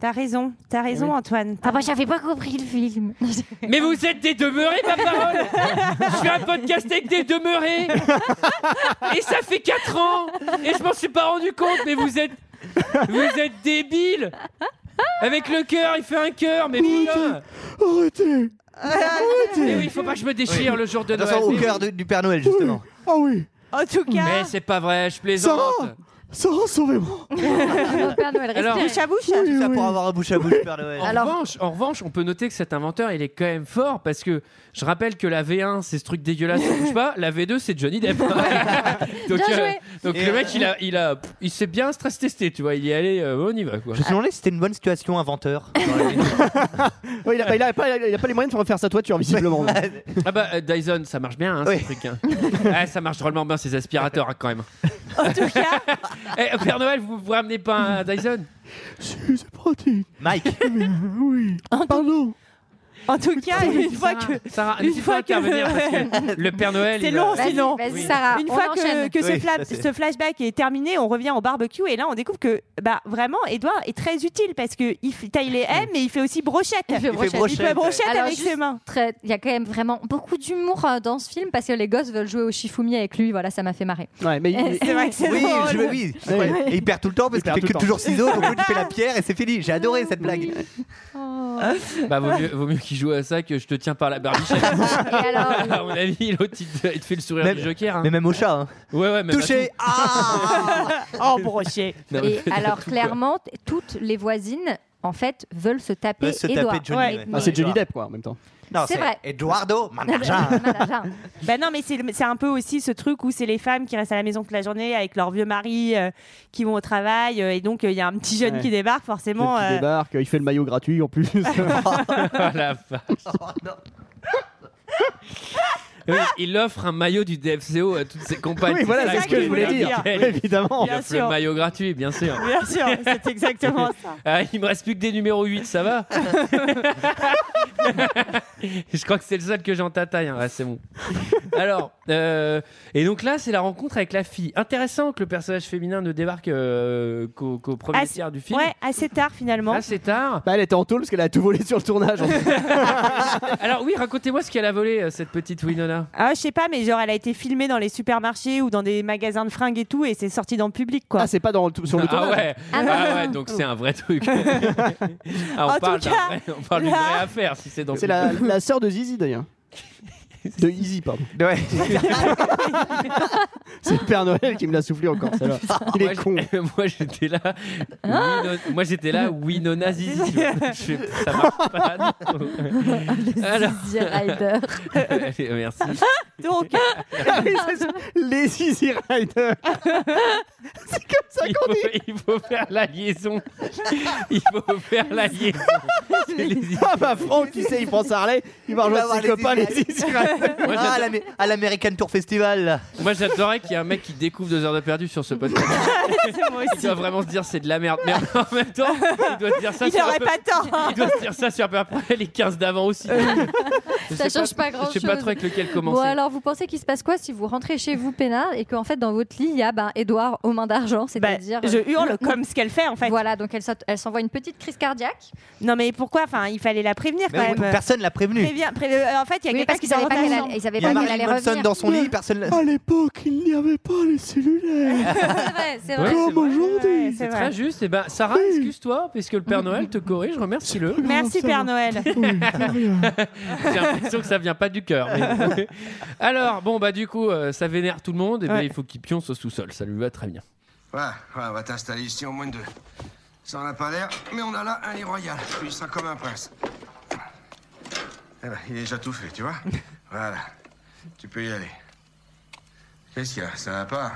t'as raison, t'as raison Oui. Antoine. Ah bah j'avais pas compris le film. Mais vous êtes des demeurés, ma parole Je fais un podcast avec des demeurés Et ça fait 4 ans Et je m'en suis pas rendu compte, mais vous êtes... Vous êtes débiles. Avec le cœur, il fait un cœur, mais putain Arrêtez. Mais oui, il faut pas que je me déchire le jour de Noël. Au Mais cœur de- du Père Noël, justement. Ah oui. En tout cas, Mais c'est pas vrai, je plaisante. Sarah Sarah, sauvez-moi Père Noël, Alors- bouche à bouche. Tout ça pour avoir un bouche à bouche, Père Noël. En, Alors- revanche, en revanche, on peut noter que cet inventeur, il est quand même fort parce que je rappelle que la V1, c'est ce truc dégueulasse, ça bouge pas. La V2, c'est Johnny Depp. donc Bien joué. donc Et le euh, mec, il a, il a, il s'est bien stress testé, tu vois. Il y est allé, euh, on y va quoi. Je me suis demandé si c'était une bonne situation inventeur. Ouais, il, a, il a pas, il a pas les moyens de refaire sa toiture, visiblement. Ah bah euh, Dyson, ça marche bien, hein, Oui. ce truc. hein. Ouais, ça marche drôlement bien ces aspirateurs hein, quand même. En tout cas, Eh, Père Noël, vous vous ramenez pas un Dyson? Si, c'est pratique. Mike, Mais, euh, oui. Pardon. En tout cas, une fois que Sarah, une fois que- intervenir parce que le Père Noël, C'est long. Sarah. Une on fois que, enchaîne. que ce, Oui, fla- ça, c'est- ce flashback est terminé, on revient au barbecue et là on découvre que bah vraiment Edouard est très utile parce que il fait- taille les haies mais il fait aussi brochette. Il fait Il brochette. fait brochette. brochette Alors, avec ses mains. Il y a quand même vraiment beaucoup d'humour euh, dans ce film parce que les gosses veulent jouer au Shifumi avec lui. Voilà, ça m'a fait marrer. Ouais, mais il- C'est vrai que c'est oui, je. Et il perd tout le temps parce Il qu'il fait que toujours ciseaux, donc il fait la pierre et c'est fini. J'ai adoré cette blague. Bah, vaut mieux, vaut qu'il joue à ça que je te tiens par la barbichette. Et alors, à mon avis, l'autre il te, il te fait le sourire Même- du Joker. hein. Mais même au chat, hein. Ouais, ouais, Touché. Ah Oh broché. Non, mais et alors tout, quoi. clairement, t- toutes les voisines en fait veulent se taper Veulent se taper Edouard. Johnny, Ouais. ouais. Ah, c'est Johnny Depp, quoi, en même temps. Non, C'est vrai. Eduardo Mandarja. Bah non mais c'est un peu aussi ce truc où c'est les femmes qui restent à la maison toute la journée avec leur vieux mari euh, qui vont au travail euh, et donc euh, il y a un petit jeune Ouais. qui débarque forcément. Qui euh, débarque, il fait le maillot gratuit en plus. Ah, la vache. Oui, il offre un maillot du DFCO à toutes ses compagnes. oui, voilà, c'est ce que que je voulais dire. dire. Évidemment. Il offre sûr. le maillot gratuit, bien sûr. Bien sûr, c'est exactement ça. Ah, il me reste plus que des numéros 8, ça va Je crois que c'est le seul que j'ai en ta taille. hein. Ouais, c'est bon. Alors, Euh, et donc là, c'est la rencontre avec la fille. Intéressant que le personnage féminin ne débarque euh, qu'au qu'au premier Assez- tiers du film. Ouais, assez tard finalement. Assez tard. Bah, elle était en tôle parce qu'elle a tout volé sur le tournage. en fait. Alors oui, racontez-moi ce qu'elle a volé, euh, cette petite Winona. Ah, je sais pas, mais genre elle a été filmée dans les supermarchés ou dans des magasins de fringues et tout, et c'est sorti dans le public quoi. Ah, c'est pas dans le- sur le Ah tournage. ouais, Ah ah ouais donc c'est un vrai truc. Ah, on, En tout parle d'un cas, vrai- on parle d'une là- vraie affaire si c'est dans C'est la, la sœur de Zizi d'ailleurs. De Easy, pardon. Ouais. C'est le Père Noël qui me l'a soufflé encore, celle-là. Il Moi, est con. Moi j'étais là. Winona- Moi j'étais là. Winona Zizi. Je fais, ça marche pas. non. Alors. Zizi Rider. Merci. Donc, Ah oui, c'est ça. Les Easy Riders. C'est comme ça Il qu'on faut, dit. il faut faire la liaison. Il faut faire la liaison. C'est les- Ah bah Franck, tu sais, il prend sa Harley, il va Il va rejoindre voir ses les copains, les Easy Easy Riders. Moi, Ah, à j'adore- l'Amé- à l'American Tour Festival. là. Moi j'adorerais qu'il y ait un mec qui découvre deux heures de perdu sur ce podcast. moi Il doit vraiment se dire c'est de la merde. Mais en même temps, il doit se dire ça Il sur n'aurait peu- pas tort. Il doit se dire ça sur à peu près les 15 d'avant aussi. Ça sais change pas Je sais grand-chose. pas trop avec lequel commencer. Bon alors vous pensez qu'il se passe quoi si vous rentrez chez vous peinard et qu'en fait dans votre lit il y a ben Edouard aux mains d'argent, Bah, c'est-à-dire je euh, hurle comme ce qu'elle fait en fait. Voilà, donc elle, s'envoie une petite crise cardiaque. Non mais pourquoi? Enfin, il fallait la prévenir quand Mais oui, même. personne l'a prévenu. Préviens- pré- euh, en fait, il y a Oui, quelqu'un qui pas qu'elle allait, Manson revenir. dans son lit, personne l'a. À l'époque, il n'y avait pas les cellulaires. c'est vrai, c'est Ouais, vrai. c'est Comme aujourd'hui. C'est très juste. Et ben, Sarah, excuse-toi, puisque le Père Noël te corrige, remercie-le. Merci Père. Noël. L'impression que ça vient pas du cœur. mais- Alors, bon, bah, du coup, euh, ça vénère tout le monde. Et ben, Ouais. il faut qu'il pionce au sous-sol. Ça lui va très bien. Voilà, voilà, on va t'installer ici en moins de deux. Ça en a pas l'air, mais on a là un lit royal. Tu y seras comme un prince. Eh ben, il est déjà tout fait, tu vois Voilà. Tu peux y aller. Qu'est-ce qu'il y a? Ça va pas?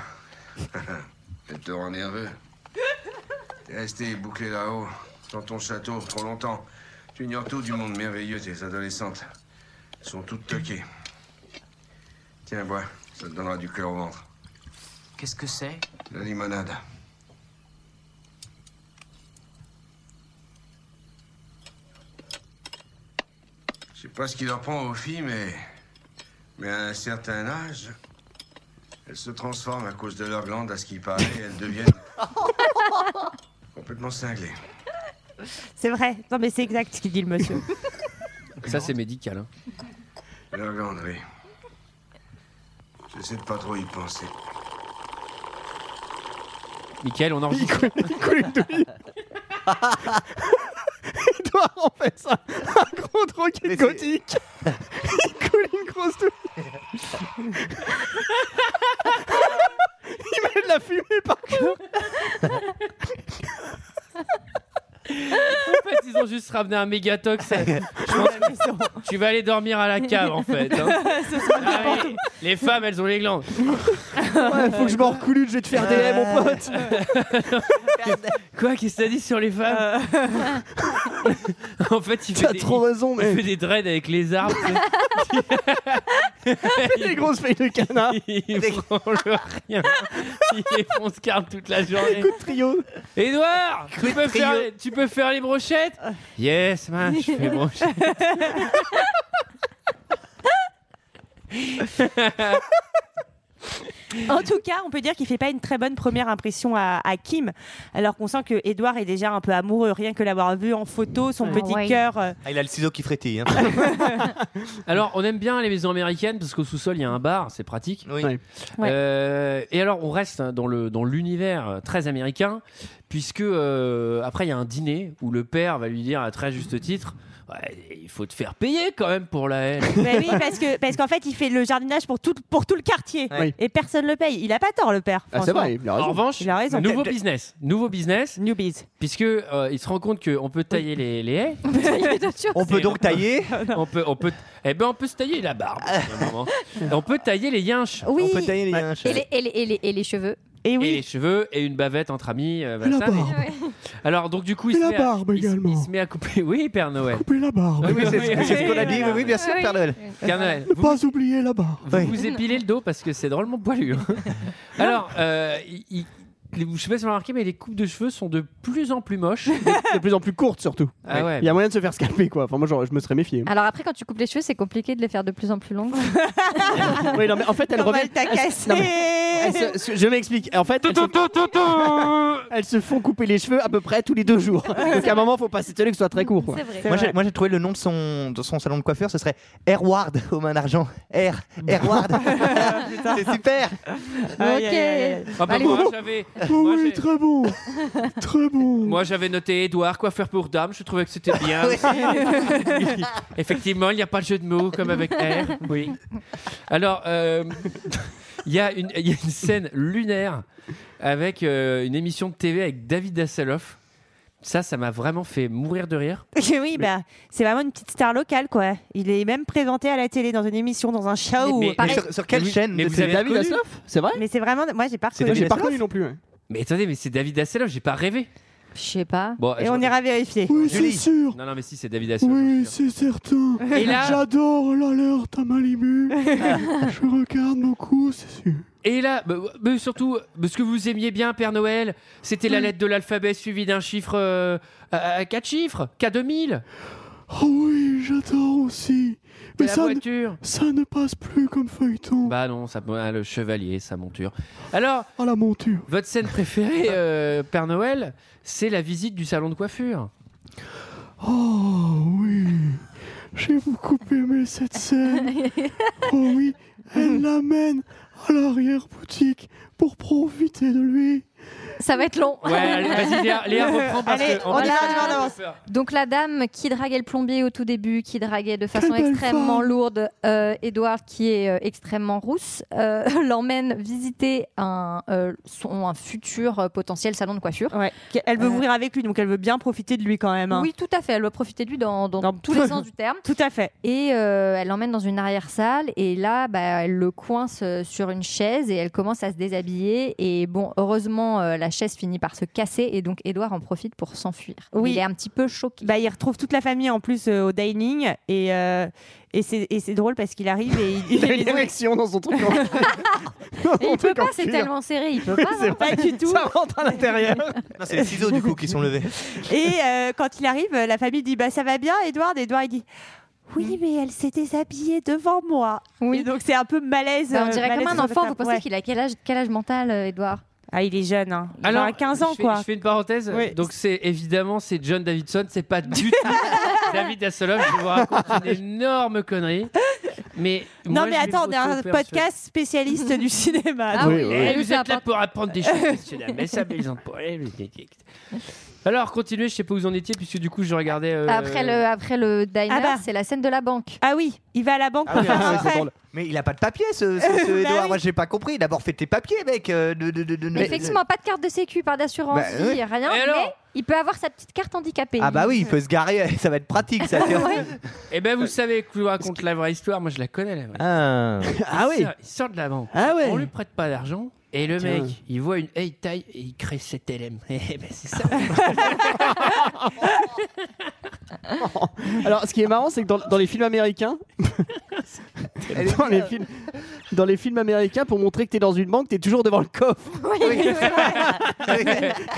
Elle te rend nerveux. T'es resté bouclé là-haut, dans ton château, trop longtemps. Tu ignores tout du monde merveilleux, tes adolescentes. Elles sont toutes toquées. Tiens, bois, ça te donnera du cœur au ventre. Qu'est-ce que c'est? La limonade. Je sais pas ce qui leur prend aux filles, mais. Mais à un certain âge, elles se transforment à cause de leur glande, à ce qui paraît, et elles deviennent. complètement cinglées. C'est vrai. Non mais c'est exact ce qu'il dit le monsieur. Ça, c'est médical. hein. Leur glande, oui. J'essaie de pas trop y penser. Michael, on enregistre. Il coule une douille. Edouard en fait ça. Un gros troquet gothique. Il coule une grosse douille. Il met de la fumée partout. En fait, ils ont juste ramené un pense que tu vas aller dormir à la cave, en fait. hein. Ah oui, les femmes, elles ont les glandes. Ouais, faut que je m'en recoule une, je vais te faire des mon pote. Quoi Qu'est-ce que t'as dit sur les femmes En fait, il fait, T'as des, trop raison, il mais. fait des dreads avec les arbres. Les grosses feuilles de canard. il branle rien. Il fonce carne toute la journée. Coup de trio. Edouard, tu peux, faire, les- tu peux faire les brochettes? Yes, man, je fais les brochettes. En tout cas, on peut dire qu'il fait pas une très bonne première impression à, à Kim, alors qu'on sent que Edouard est déjà un peu amoureux, rien que l'avoir vu en photo, son petit Ouais. cœur. euh, Ah, il a le ciseau qui frétille. hein. Alors, on aime bien les maisons américaines parce qu'au sous-sol, il y a un bar, c'est pratique. Oui. Ouais. Ouais. Euh, et alors, on reste dans le dans l'univers euh, très américain, puisque euh, après, il y a un dîner où le père va lui dire à très juste titre Ouais, il faut te faire payer quand même pour la haine. bah oui, parce que parce qu'en fait, il fait le jardinage pour tout pour tout le quartier et personne le paye. Il a pas tort, le père. Ah, c'est franchement. vrai, il a En revanche, Il a raison. nouveau business, nouveau business, Newbies. puisque euh, il se rend compte qu'on peut tailler les, les haies, On peut donc tailler. on peut, on peut, eh ben on peut se tailler la barbe. à un moment. Et on peut tailler les yinches. Oui. On peut tailler les yinches. Et les, et les- et les- et les cheveux. Et Et les cheveux et une bavette entre amis. euh, Et la barbe. Alors donc du coup il Et se, la met à, barbe il se- également. il se met à couper. Oui Père Noël. Couper la barbe. Oui, oui, c'est Oui, ce qu'on a dit. Oui, oui, bien sûr, Oui. Père Noël. Père Noël. Ne Vous, pas oublier la barbe. vous Oui. vous épilez le dos parce que c'est drôlement poilu. hein. Alors euh, il- les- je sais pas si vous avez remarqué, mais les coupes de cheveux sont de plus en plus moches. de plus en plus courte surtout. Ah ouais. Il y a moyen de se faire scalper quoi. Enfin moi genre, je me serais méfié. Alors après, quand tu coupes les cheveux, c'est compliqué de les faire de plus en plus longues. oui, non, mais en fait, elle Comment revient. elle t'a elle- cassé non, mais elle se- se- je m'explique. En fait, elles se, elles se font couper les cheveux à peu près tous les deux jours. Donc à un moment, faut pas s'étonner que ce soit très court. quoi. C'est vrai. Moi j'ai, moi j'ai trouvé le nom de son, de son salon de coiffure, ce serait Airward aux mains d'argent. Air, Airward. c'est super. Aïe. Ah bah, Allez. moi, j'avais, Oh moi, oui, j'ai- très bon. très bon. moi, j'avais noté Edouard, coiffeur pour dame. Je trouvais que c'était bien. Aussi. Effectivement, il n'y a pas de jeu de mots comme avec R. Oui. Alors, euh, il y, a une- il y a une scène lunaire avec euh, une émission de TV avec David Hasselhoff. Ça, ça m'a vraiment fait mourir de rire. oui, bah, c'est vraiment une petite star locale, quoi. Il est même présenté à la télé dans une émission, dans un show. Mais- Mais, mais- sur, sur quelle Mais- chaîne mais de vous David reconnu Hasselhoff C'est vrai c'est vraiment. Moi, j'ai pas C'est reconnu. J'ai pas reconnu non plus. Mais attendez, mais c'est David Hasselhoff, j'ai pas rêvé. Je sais pas. Bon, Et je- on ira vérifier. Oui, Julie. c'est sûr. Non, non, mais si, c'est David Hasselhoff. Oui, je c'est certain. Et là, J'adore l'alerte à Malibu. je regarde beaucoup, c'est sûr. et là bah, surtout, bah, ce que vous aimiez bien, Père Noël, c'était la lettre de l'alphabet suivie d'un chiffre euh, à, à quatre chiffres, K2000. Oh oui, j'adore aussi. Mais la ça, ne- voiture. ça ne passe plus comme feuilleton. Bah non, ça, ah, le chevalier, sa monture. Alors, À la monture. votre scène préférée, euh, Père Noël, c'est la visite du salon de coiffure. Oh oui, j'ai beaucoup aimé cette scène. Oh oui, elle l'amène à l'arrière-boutique pour profiter de lui. Ça va être long. Ouais, allez, vas-y, Léa, Léa reprend parce Allez, que on on le on avance. Donc la dame qui draguait le plombier au tout début, qui draguait de façon extrêmement lourde, euh, Edward qui est euh, extrêmement rousse, euh, l'emmène visiter un, euh, son, un futur euh, potentiel salon de coiffure. Ouais. Elle veut Euh. ouvrir avec lui, donc elle veut bien profiter de lui quand même. hein. Oui, tout à fait. Elle va profiter de lui dans, dans Dans tous les sens du terme. Tout à fait. Et euh, elle l'emmène dans une arrière-salle et là, bah, elle le coince sur une chaise et elle commence à se déshabiller. Et bon, heureusement, euh, la chaise finit par se casser et donc Edouard en profite pour s'enfuir. Oui. Il est un petit peu choqué. Bah, il retrouve toute la famille en plus euh, au dining et, euh, et c'est drôle parce qu'il arrive et il, Il a une érection dans son truc. Et il peut pas, c'est tellement serré, il peut pas. C'est hein. vrai. Pas du tout. Ça rentre à l'intérieur. C'est les ciseaux du coup qui sont levés. Et euh, quand il arrive, la famille dit bah ça va bien, Edouard. Edouard il dit oui, mais elle s'est déshabillée devant moi. Oui. Et donc c'est un peu malaise. Bah, on dirait malaise comme un enfant. Vous pensez Ouais. qu'il a quel âge, quel âge mental, Edouard Ah, il est jeune. Hein. Genre Alors, à 15 ans je fais, quoi. Je fais une parenthèse. Oui. Donc, c'est évidemment, c'est John Davidson. C'est pas du tout David Hasselhoff. Je vous raconte une énorme connerie. Mais Non moi, mais attends, on est un podcast spécialiste du cinéma. Ah oui, oui, oui. vous êtes là pour apprendre des choses, messieurs. Mais ça, mais ils ont pas- eh, Alors, continuez, je sais pas où vous en étiez, puisque du coup, je regardais. euh, Après le, après le diner, Ah bah. c'est la scène de la banque. Ah oui, il va à la banque Ah pour oui, faire Ah un prêt. Mais il a pas de papier ce, ce, ce Bah Edouard. oui. Moi j'ai pas compris. D'abord fais tes papiers mec. euh, de, de, de, de- de- Effectivement, pas de carte de sécu, pas d'assurance, Bah, vie, oui. rien. Et alors mais il peut avoir sa petite carte handicapée. Ah bah oui, il peut se garer. Ça va être pratique ça. Eh ben, vous savez que je vous raconte la vraie histoire. Moi, je la connais, la vraie. Ah. Ah il oui. sort, il sort de la banque. Ah ouais. On lui prête pas d'argent. Et le Tiens. mec, il voit une hey taille et il crée 7 LM. Eh ben, c'est ça. Alors, ce qui est marrant, c'est que dans, dans les films américains, dans les films, dans les films américains, pour montrer que t'es dans une banque, t'es toujours devant le coffre.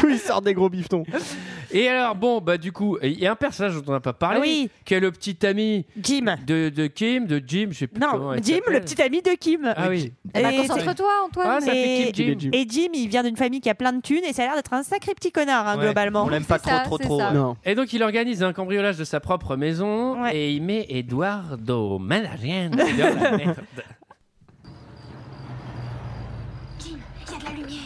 Où ils sortent des gros bifetons. Et alors, bon, bah, du coup, il y a un personnage dont on n'a pas parlé. Ah oui. Qui est le petit ami Jim. de, de Kim, de Jim, je sais plus Non, Jim, le petit ami de Kim. Ah oui. Eh ben, Et- Concentre-toi, Antoine. Ah, ça fait Et- Kim Jim. Et Jim, il vient d'une famille qui a plein de thunes et ça a l'air d'être un sacré petit connard, hein, Ouais. globalement. On l'aime pas trop ça, trop trop. Non. Et donc, il organise un cambriolage de sa propre maison Ouais. et il met Eduardo Manarian dans la merde. Jim, il y a de la lumière.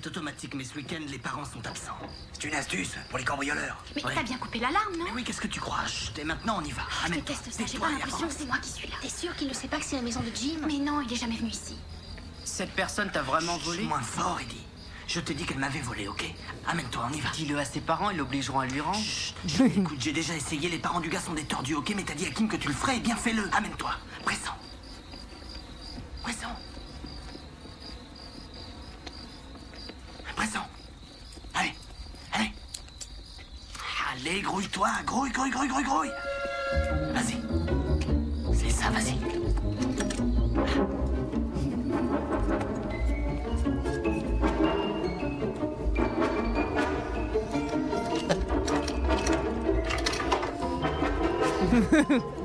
C'est automatique, mais ce week-end, les parents sont absents. C'est une astuce pour les cambrioleurs. Mais t'as bien coupé l'alarme, non Mais oui, qu'est-ce que tu crois Chut, Et maintenant, on y va. Je Amène-toi. déteste ça, j'ai pas et l'impression que c'est moi qui suis là. T'es sûr qu'il ne sait pas que c'est la maison de Jim Mais non, il est jamais venu ici. Cette personne t'a vraiment volé Moins fort, Eddie. Je te dis qu'elle m'avait volé, ok Amène-toi, on y va. Dis-le à ses parents, ils l'obligeront à lui rendre. Chut. Écoute, j'ai déjà essayé, les parents du gars sont des tordus, ok Mais t'as dit à Kim que tu le ferais, eh bien fais-le. Amène-toi. Pressant. Pressant. présent. Allez, allez. Allez, grouille-toi. Grouille, grouille, grouille, grouille, grouille. Vas-y. C'est ça, vas-y.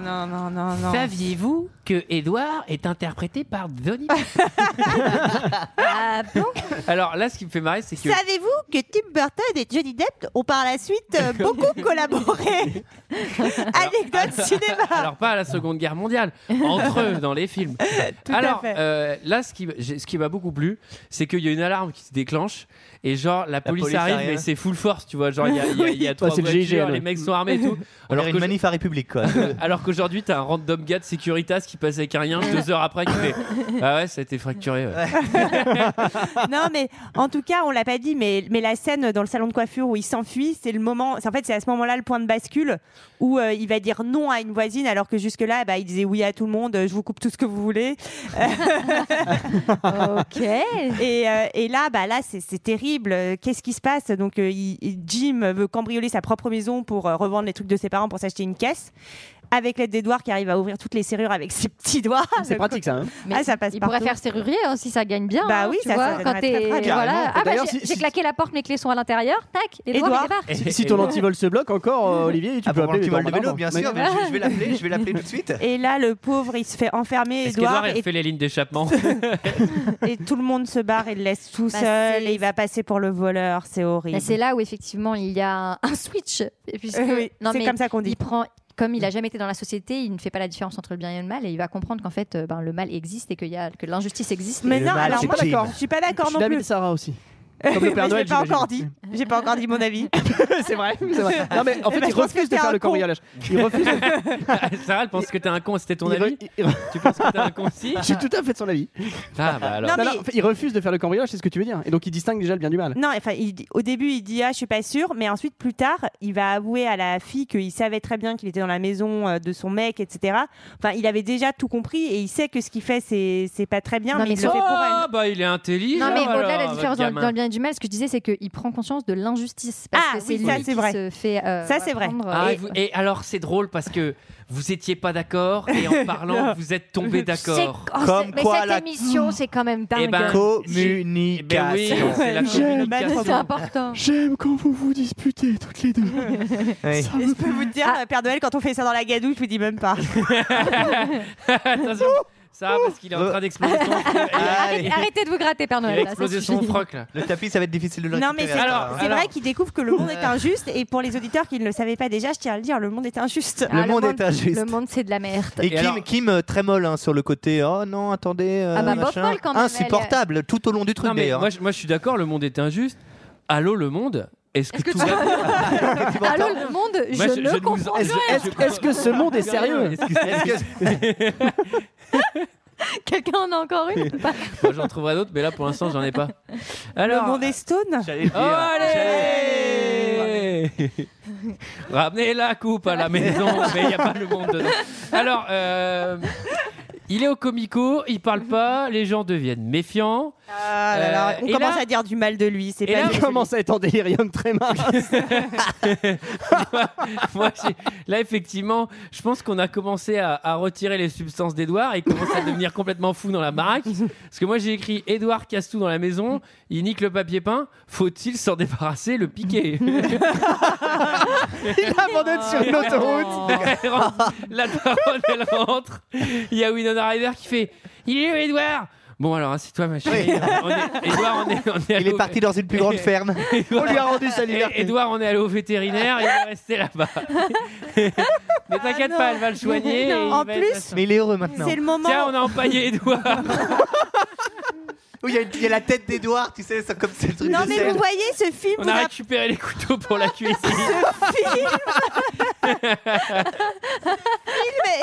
non, non, non, non. Saviez-vous que Edouard est interprété par Johnny Ah bon? Alors là, ce qui me fait marrer, c'est que. Savez-vous que Tim Burton et Johnny Depp ont par la suite euh, beaucoup collaboré? Anecdote cinéma. Alors pas à la Seconde Guerre mondiale, entre eux dans les films. Tout à Alors fait. euh, là, ce qui, j'ai- ce qui m'a beaucoup plu, c'est qu'il y a une alarme qui se déclenche et genre la police, police arrive, arrive. mais c'est full force, tu vois. Genre il y a, il y a- il y a Ouais, trois c'est le voitures, GIGN, ouais. les mecs sont armés et tout. On Alors que une manif à République, quoi. alors qu'aujourd'hui, t'as un random gars de Securitas qui passe avec un rien deux heures après qui fait Ah ouais, ça a été fracturé. ouais. non, mais en tout cas, on l'a pas dit, mais, mais la scène dans le salon de coiffure où il s'enfuit, c'est le moment. c'est- En fait, c'est à ce moment-là le point de bascule où euh, il va dire non à une voisine, alors que jusque-là, bah, il disait oui à tout le monde. euh, Je vous coupe tout ce que vous voulez. ok. Et, euh, et là, bah là, c'est c'est terrible. Euh, Qu'est-ce qui se passe? Donc, euh, il- il- Jim veut cambrioler sa propre maison pour euh, revendre les trucs de ses parents pour s'acheter une caisse. Avec l'aide d'Edouard qui arrive à ouvrir toutes les serrures avec ses petits doigts. C'est pratique ça. hein. Mais Ah, ça passe il pourrait faire serrurier hein, si ça gagne bien. Bah hein, oui, tu ça, vois, ça quand t'es très, très bien. voilà. Ah bah, j'ai si- j'ai si- claqué la porte, mes clés sont à l'intérieur. Tac, Edouard Edouard. Et- Si et- ton antivol se bloque encore, euh, Olivier, tu Ah, peux appeler l'antivol de vélo, bien sûr. Mais je, je vais l'appeler, je vais l'appeler tout de suite. Et là, le pauvre, il se fait enfermer, Edouard, il et, fait les lignes d'échappement et tout le monde se barre et le laisse tout Bah, seul. Et il va passer pour le voleur. C'est horrible. Bah, c'est là où effectivement il y a un, switch. Et c'est comme ça qu'on dit. Il prend, comme il a jamais été dans la société, il ne fait pas la différence entre le bien et le mal et il va comprendre qu'en fait euh, ben, le mal existe et qu'il y a, que l'injustice existe. Mais non, alors moi, je suis pas Je d'accord suis non plus. de Sarah aussi. Comme le Père Mais Noël, j'ai pas encore dit. J'ai pas encore dit mon avis. c'est vrai, c'est vrai. Non mais en Eh fait, ben, il refuse de faire le con. cambriolage. Il refuse. Sarah, elle pense que t'es un con, c'était ton il re- avis il Tu penses que t'es un con aussi Je suis tout à fait de son avis. Ah bah alors. Non, Non, mais- non, en fait, il refuse de faire le cambriolage, c'est ce que tu veux dire. Et donc il distingue déjà le bien du mal. Non, enfin, il au début, il dit ah, je suis pas sûr, mais ensuite, plus tard, il va avouer à la fille qu'il savait très bien qu'il était dans la maison euh, de son mec, etc. Enfin, il avait déjà tout compris et il sait que ce qu'il fait, c'est c'est pas très bien, Non, mais, mais il le fait pour Ah elle. bah il est intelligent. Non mais au-delà de la différence dans, le bien et du mal, ce que je disais c'est qu'il prend conscience de l'injustice. Parce Ah, que c'est oui, ça, lui qui vrai. se fait. euh, Ça, c'est vrai. Ah, et- et, vous- et alors c'est drôle parce que vous étiez pas d'accord et en parlant vous êtes tombé C'est- d'accord. oh, Comme mais quoi, cette la- émission, c'est quand même dingue. Eh ben, Communication. Ben oui, c'est important. J'aime quand vous vous disputez toutes les deux. Oui. Je peux vous dire, Ah. Père Noël, quand on fait ça dans la gadoue, je vous dis même pas. Attention, ça parce qu'il est en train d'exploser son froc. Arrêtez, arrêtez de vous gratter, Père Il a Noël. là, ça explosé son suffit. froc là. Le tapis, ça va être difficile de le Non, mais récupérer. c'est Alors, vrai qu'il découvre que le monde est injuste et pour les auditeurs qui ne le savaient pas déjà, je tiens à le dire, le monde est injuste. Ah, Le monde est injuste. Le monde, c'est de la merde. Et, Et Kim, alors- Kim, euh, très molle hein, sur le côté. Oh non, attendez. euh, Ah bah, bof machin. molle quand même, Insupportable tout au long du truc Non mais d'ailleurs. moi je, moi je suis d'accord, le monde est injuste. Allô le monde Est-ce que, Est-ce que tout tu- va Allô, le monde, je Moi, je- ne je ne vous- comprends est-ce- rien. Est-ce est-ce que ce monde est sérieux Est-ce que- Quelqu'un en a encore une Moi j'en trouverai d'autres, mais là pour l'instant j'en ai pas. Alors, le monde est stone. J'allais dire. Oh, allez Ramenez la coupe à la maison, mais il n'y a pas le monde dedans. Alors, euh, il est au comico, il parle pas, les gens deviennent méfiants. Ah là là, Euh, on et commence là- à dire du mal de lui. C'est et pas là, joli. Il commence à être en délirium très mince. Moi, j'ai- là, effectivement, je pense qu'on a commencé à, à retirer les substances d'Edouard et il commence à devenir complètement fou dans la baraque. Parce que moi, j'ai écrit Edouard casse tout dans la maison, il nique le papier peint, faut-il s'en débarrasser, le piquer? Il abandonne sur une autoroute. Elle rentre- La daronne, elle rentre. Il y a Winona Ryder qui fait Il est où, Edouard Bon, alors, assieds-toi, ma chérie. On est, Edouard, on est, on est Il est au- parti dans une plus grande ferme. On lui a rendu sa Et- liberté. Edouard, on est allé au vétérinaire, il est resté là-bas. Mais t'inquiète Ah pas, elle va le soigner. et il En va être plus. Mais il est heureux maintenant. C'est le moment. Tiens, on a empaillé Edouard. Oh, Il y, a- il y a la tête d'Edouard, tu sais, c'est comme c'est le truc Non de mais sel. vous voyez ce film, On vous a récupéré les couteaux pour la cuisine. film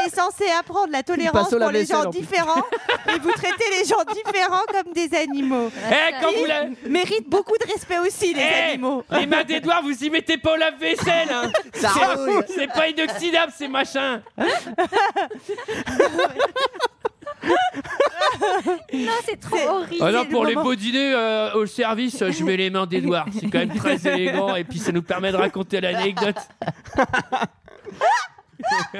est censé apprendre la tolérance pour les gens différents et vous traitez les gens différents comme des animaux. Eh, quand vous la- Ils méritent beaucoup de respect aussi les Eh, animaux. les mains d'Edouard, vous y mettez pas au lave-vaisselle. hein. Ça. C'est pas inoxydable, ces machins. Non, c'est trop horrible. Le pour les moment. beaux dîners euh, au service, je mets les mains d'Edouard. C'est quand même très élégant et puis ça nous permet de raconter l'anecdote. Alors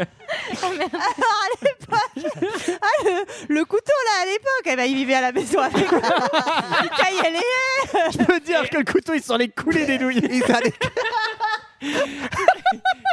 à l'époque, ah, le, le couteau là à l'époque, eh ben, il vivait à la maison avec moi. Il taillait les haies. Je peux dire que le couteau, il s'en est coulé des nouilles. Il s'allait-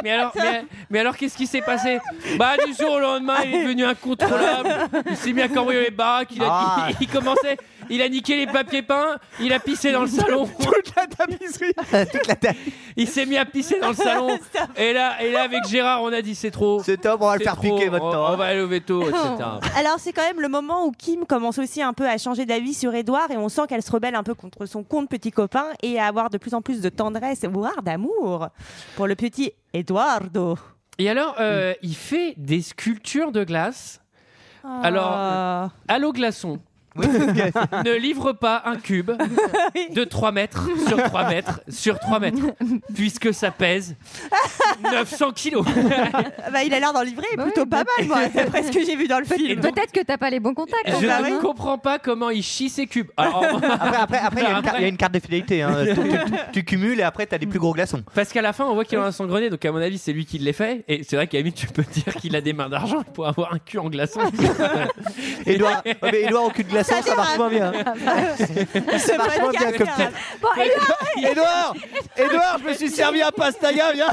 Mais alors, mais, mais alors qu'est-ce qui s'est passé? Bah du jour au lendemain, il est devenu incontrôlable. Il s'est mis à cambrioler les baraques. Il, a, Ah. il, il commençait, il a niqué les papiers peints. Il a pissé dans le salon. Toute la tapisserie. Toute la tête. Il s'est mis à pisser dans le salon. Et là, et là avec Gérard, on a dit c'est trop. C'est top, on va le C'est faire trop, piquer votre on, temps. on va aller au veto, etc. Alors c'est quand même le moment où Kim commence aussi un peu à changer d'avis sur Edouard et on sent qu'elle se rebelle un peu contre son compte petit copain et à avoir de plus en plus de tendresse, voire d'amour pour le petit Eduardo. Et alors, euh, il fait des sculptures de glace. Alors, Ah. Allô glaçon. ne livre pas un cube de 3 mètres sur 3 mètres sur 3 mètres, puisque ça pèse 900 kilos. Ah bah, il a l'air d'en livrer plutôt pas mal, moi, d'après ce que j'ai vu dans le film. Peut-être que t'as pas les bons contacts. Je ne oui. comprends pas comment il chie ses cubes. Alors, Après, après, après, il y a une carte- il y a une carte de fidélité. hein. tu, tu- tu cumules et après, t'as des plus gros glaçons. Parce qu'à la fin, on voit qu'il en a son grenier, donc à mon avis, c'est lui qui les fait. Et c'est vrai limite, tu peux dire qu'il a des mains d'argent pour avoir un cul en glaçon. Edouard, ouais, mais Edouard au cul de glaçon, ça marche moins bien. Ça marche moins bien comme ça. Bon, Edouard Edouard, je me suis servi à pastaga, viens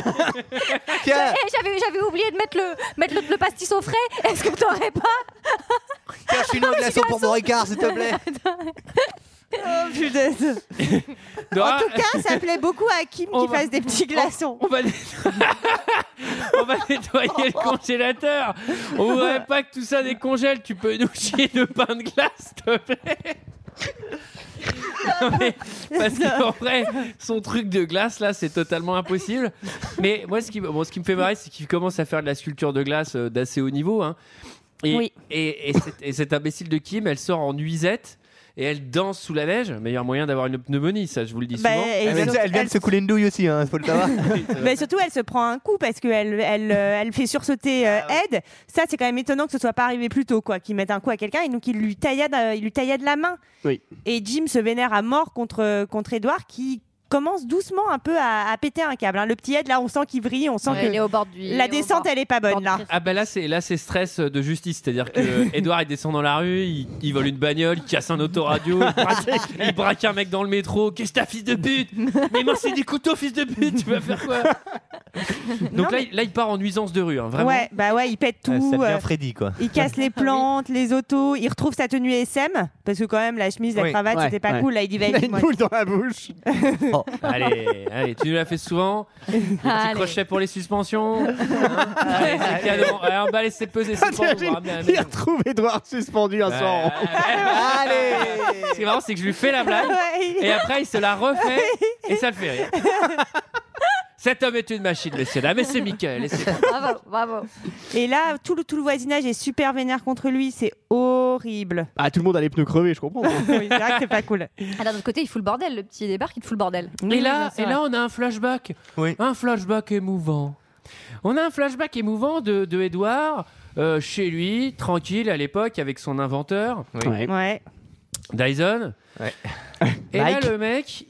Tiens, Eh, j'avais, oublié de mettre le, mettre le, le pastis au frais. Est-ce que t'aurais pas cherche une autre glaçon pour mon Ricard, s'il te plaît. Oh, punaise. Dora, En tout cas, ça plaît beaucoup à Kim On qui va- fasse des petits glaçons. on va, on va nettoyer le congélateur. On voudrait pas que tout ça décongèle. Tu peux nous chier de pain de glace, s'il te plaît Non, mais parce qu'en vrai, son truc de glace là, c'est totalement impossible. Mais moi, ce qui, bon, ce qui me fait marrer, c'est qu'il commence à faire de la sculpture de glace euh, d'assez haut niveau. Hein. Et, Oui. et, et, cette, et cette imbécile de Kim, elle sort en nuisette et elle danse sous la neige. Meilleur moyen d'avoir une pneumonie, ça, je vous le dis Bah, souvent. et Elle vient, de- surtout- elle vient de se couler une douille aussi, hein, faut le savoir. Mais surtout, elle se prend un coup parce qu'elle elle, euh, elle fait sursauter euh, Ed. Ça, c'est quand même étonnant que ce soit pas arrivé plus tôt, quoi. Qu'il mette un coup à quelqu'un et donc il lui taillade, euh, il lui taillade la main. Oui. Et Jim se vénère à mort contre contre Edward qui commence doucement un peu à, à péter un câble. hein. Le petit Ed, là, on sent qu'il vrille, on sent Ouais, Il est que au bord du. la descente, elle est pas bonne là. Ah bah là c'est là c'est stress de justice, c'est-à-dire que Edouard il descend dans la rue, il, il vole une bagnole, il casse un autoradio, il braque, il braque un mec dans le métro. Qu'est-ce que t'as fils de pute? Mais moi c'est des couteaux fils de pute, tu vas faire quoi? Donc là, il- là il part en nuisance de rue, hein, vraiment. Ouais, bah ouais, il pète Ouais, tout. ça devient euh, Freddy, quoi. il casse les plantes, les autos, il retrouve sa tenue SM parce que quand même la chemise, la Oui. cravate, Ouais, c'était pas ouais. cool. Là, il dit Il a une moi, boule dans la bouche. Allez, allez, tu nous l'as fait souvent. Des petits Allez. crochets pour les suspensions. Hein allez, c'est cadeau. Allez, emballez, c'est pesé, c'est bon, on vous ramène à la Il retrouve Edouard suspendu un Ouais, soir. Allez Ce qui est marrant, c'est que je lui fais la blague. Et après, il se la refait et ça le fait rire. Cet homme est une machine, messieurs, dames, et c'est Michael. et c'est- Bravo, bravo. Et là, tout le, tout le voisinage est super vénère contre lui. C'est horrible. Ah, tout le monde a les pneus crevés, je comprends. Oui, c'est vrai que c'est pas cool. Ah, D'un autre côté, il fout le bordel. Le petit débarque, il te fout le bordel. Et là, et là, on a un flashback. Oui. Un flashback émouvant. On a un flashback émouvant de, de Edouard euh, chez lui, tranquille à l'époque, avec son inventeur, Ouais. Ouais. Dyson. Ouais. Et là, le mec,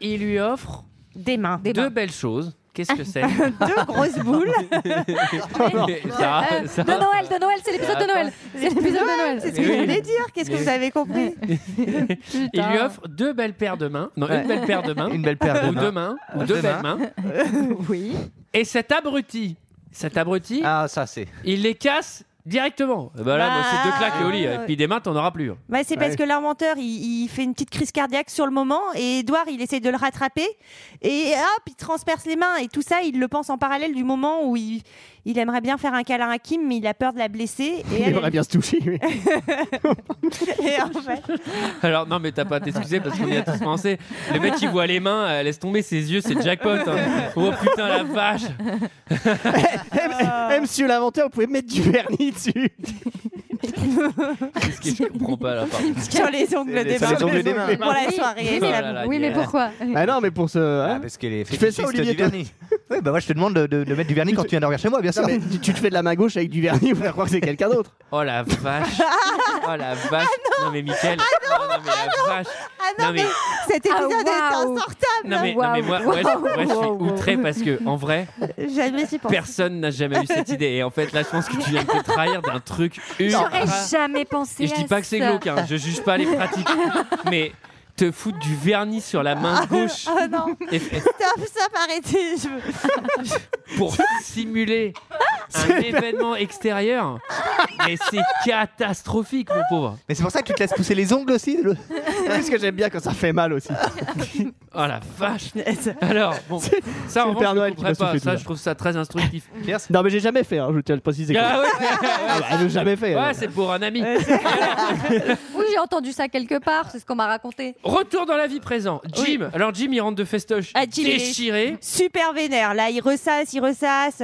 il lui offre Des mains. Des deux mains. belles choses. Qu'est-ce que c'est? Deux grosses boules. Euh, de Noël, de Noël, c'est l'épisode de Noël. C'est l'épisode de Noël. C'est ce que je voulais dire. Qu'est-ce que vous avez compris? Il lui offre deux belles paires de mains. Non, Ouais. une belle paire de mains. Une belle paire de ou mains. deux mains. Ou deux Deux belles mains. mains. Oui. Et cet abruti, cet abruti, Ah, ça, c'est. il les casse directement. Ben là, moi, c'est deux claques et au lit. Et puis des mains, t'en auras plus. hein. bah, C'est parce que l'inventeur, il, il fait une petite crise cardiaque sur le moment et Edouard, il essaie de le rattraper et hop, il transperce les mains et tout ça, il le pense en parallèle du moment où il, il aimerait bien faire un câlin à Kim, mais il a peur de la blesser. Et, Il elle, aimerait bien se toucher. oui. et en fait, Alors, non, mais t'as pas à t'excuser parce qu'on y a tous pensé. Le mec, il voit les mains, euh, laisse tomber ses yeux, c'est jackpot. hein. Oh putain, la vache. Eh, monsieur l'inventeur, vous pouvez mettre du vernis dessus. Qu'est-ce que je comprends pas là, sur les ongles des Sur mains. les ongles des mains. Pour la soirée. oui, Oh mais, là là, oui, mais pourquoi? Ah non, mais pour ce. Ah, hein. parce qu'elle est Tu fais ça, fétichiste Olivier, du toi? vernis. Oui, bah moi je te demande de, de- de mettre du vernis quand tu viens dormir chez moi, bien sûr. Non, mais tu, tu te fais de la main gauche avec du vernis, on va croire que c'est quelqu'un d'autre. Oh la vache. Oh la vache. non. mais Mickaël. non, non, mais la vache. Ah non, Non, mais- mais cet épisode Ah, est waouh. insortable. Non mais, non, mais moi, moi, je, moi, je suis outré parce que en vrai, Jamais j'y pense. personne n'a jamais eu cette idée. Et en fait, là, je pense que tu viens de te trahir d'un truc ultra. J'aurais jamais pensé Et je dis pas que c'est glauque, hein, je juge pas les pratiques. mais te foutre du vernis sur la main gauche Oh non, et- stop, stop, arrêtez. Je pour simuler un événement extérieur, mais c'est catastrophique, mon pauvre. Mais c'est pour ça que tu te laisses pousser les ongles aussi le- Parce que j'aime bien quand ça fait mal aussi. Oh la vache. Alors, bon, ça en Père je Noël m'a pas. Ça, je trouve ça très instructif. Non, mais j'ai jamais fait, hein, je tiens à le préciser. Ah ouais, Ah bah, a jamais fait. ouais, alors. c'est pour un ami. Oui, j'ai entendu ça quelque part, c'est ce qu'on m'a raconté. Retour dans la vie présent. Jim. Alors Jim, il rentre de festoche Ah, Jim, déchiré. super vénère. Là, il ressasse, il ressasse.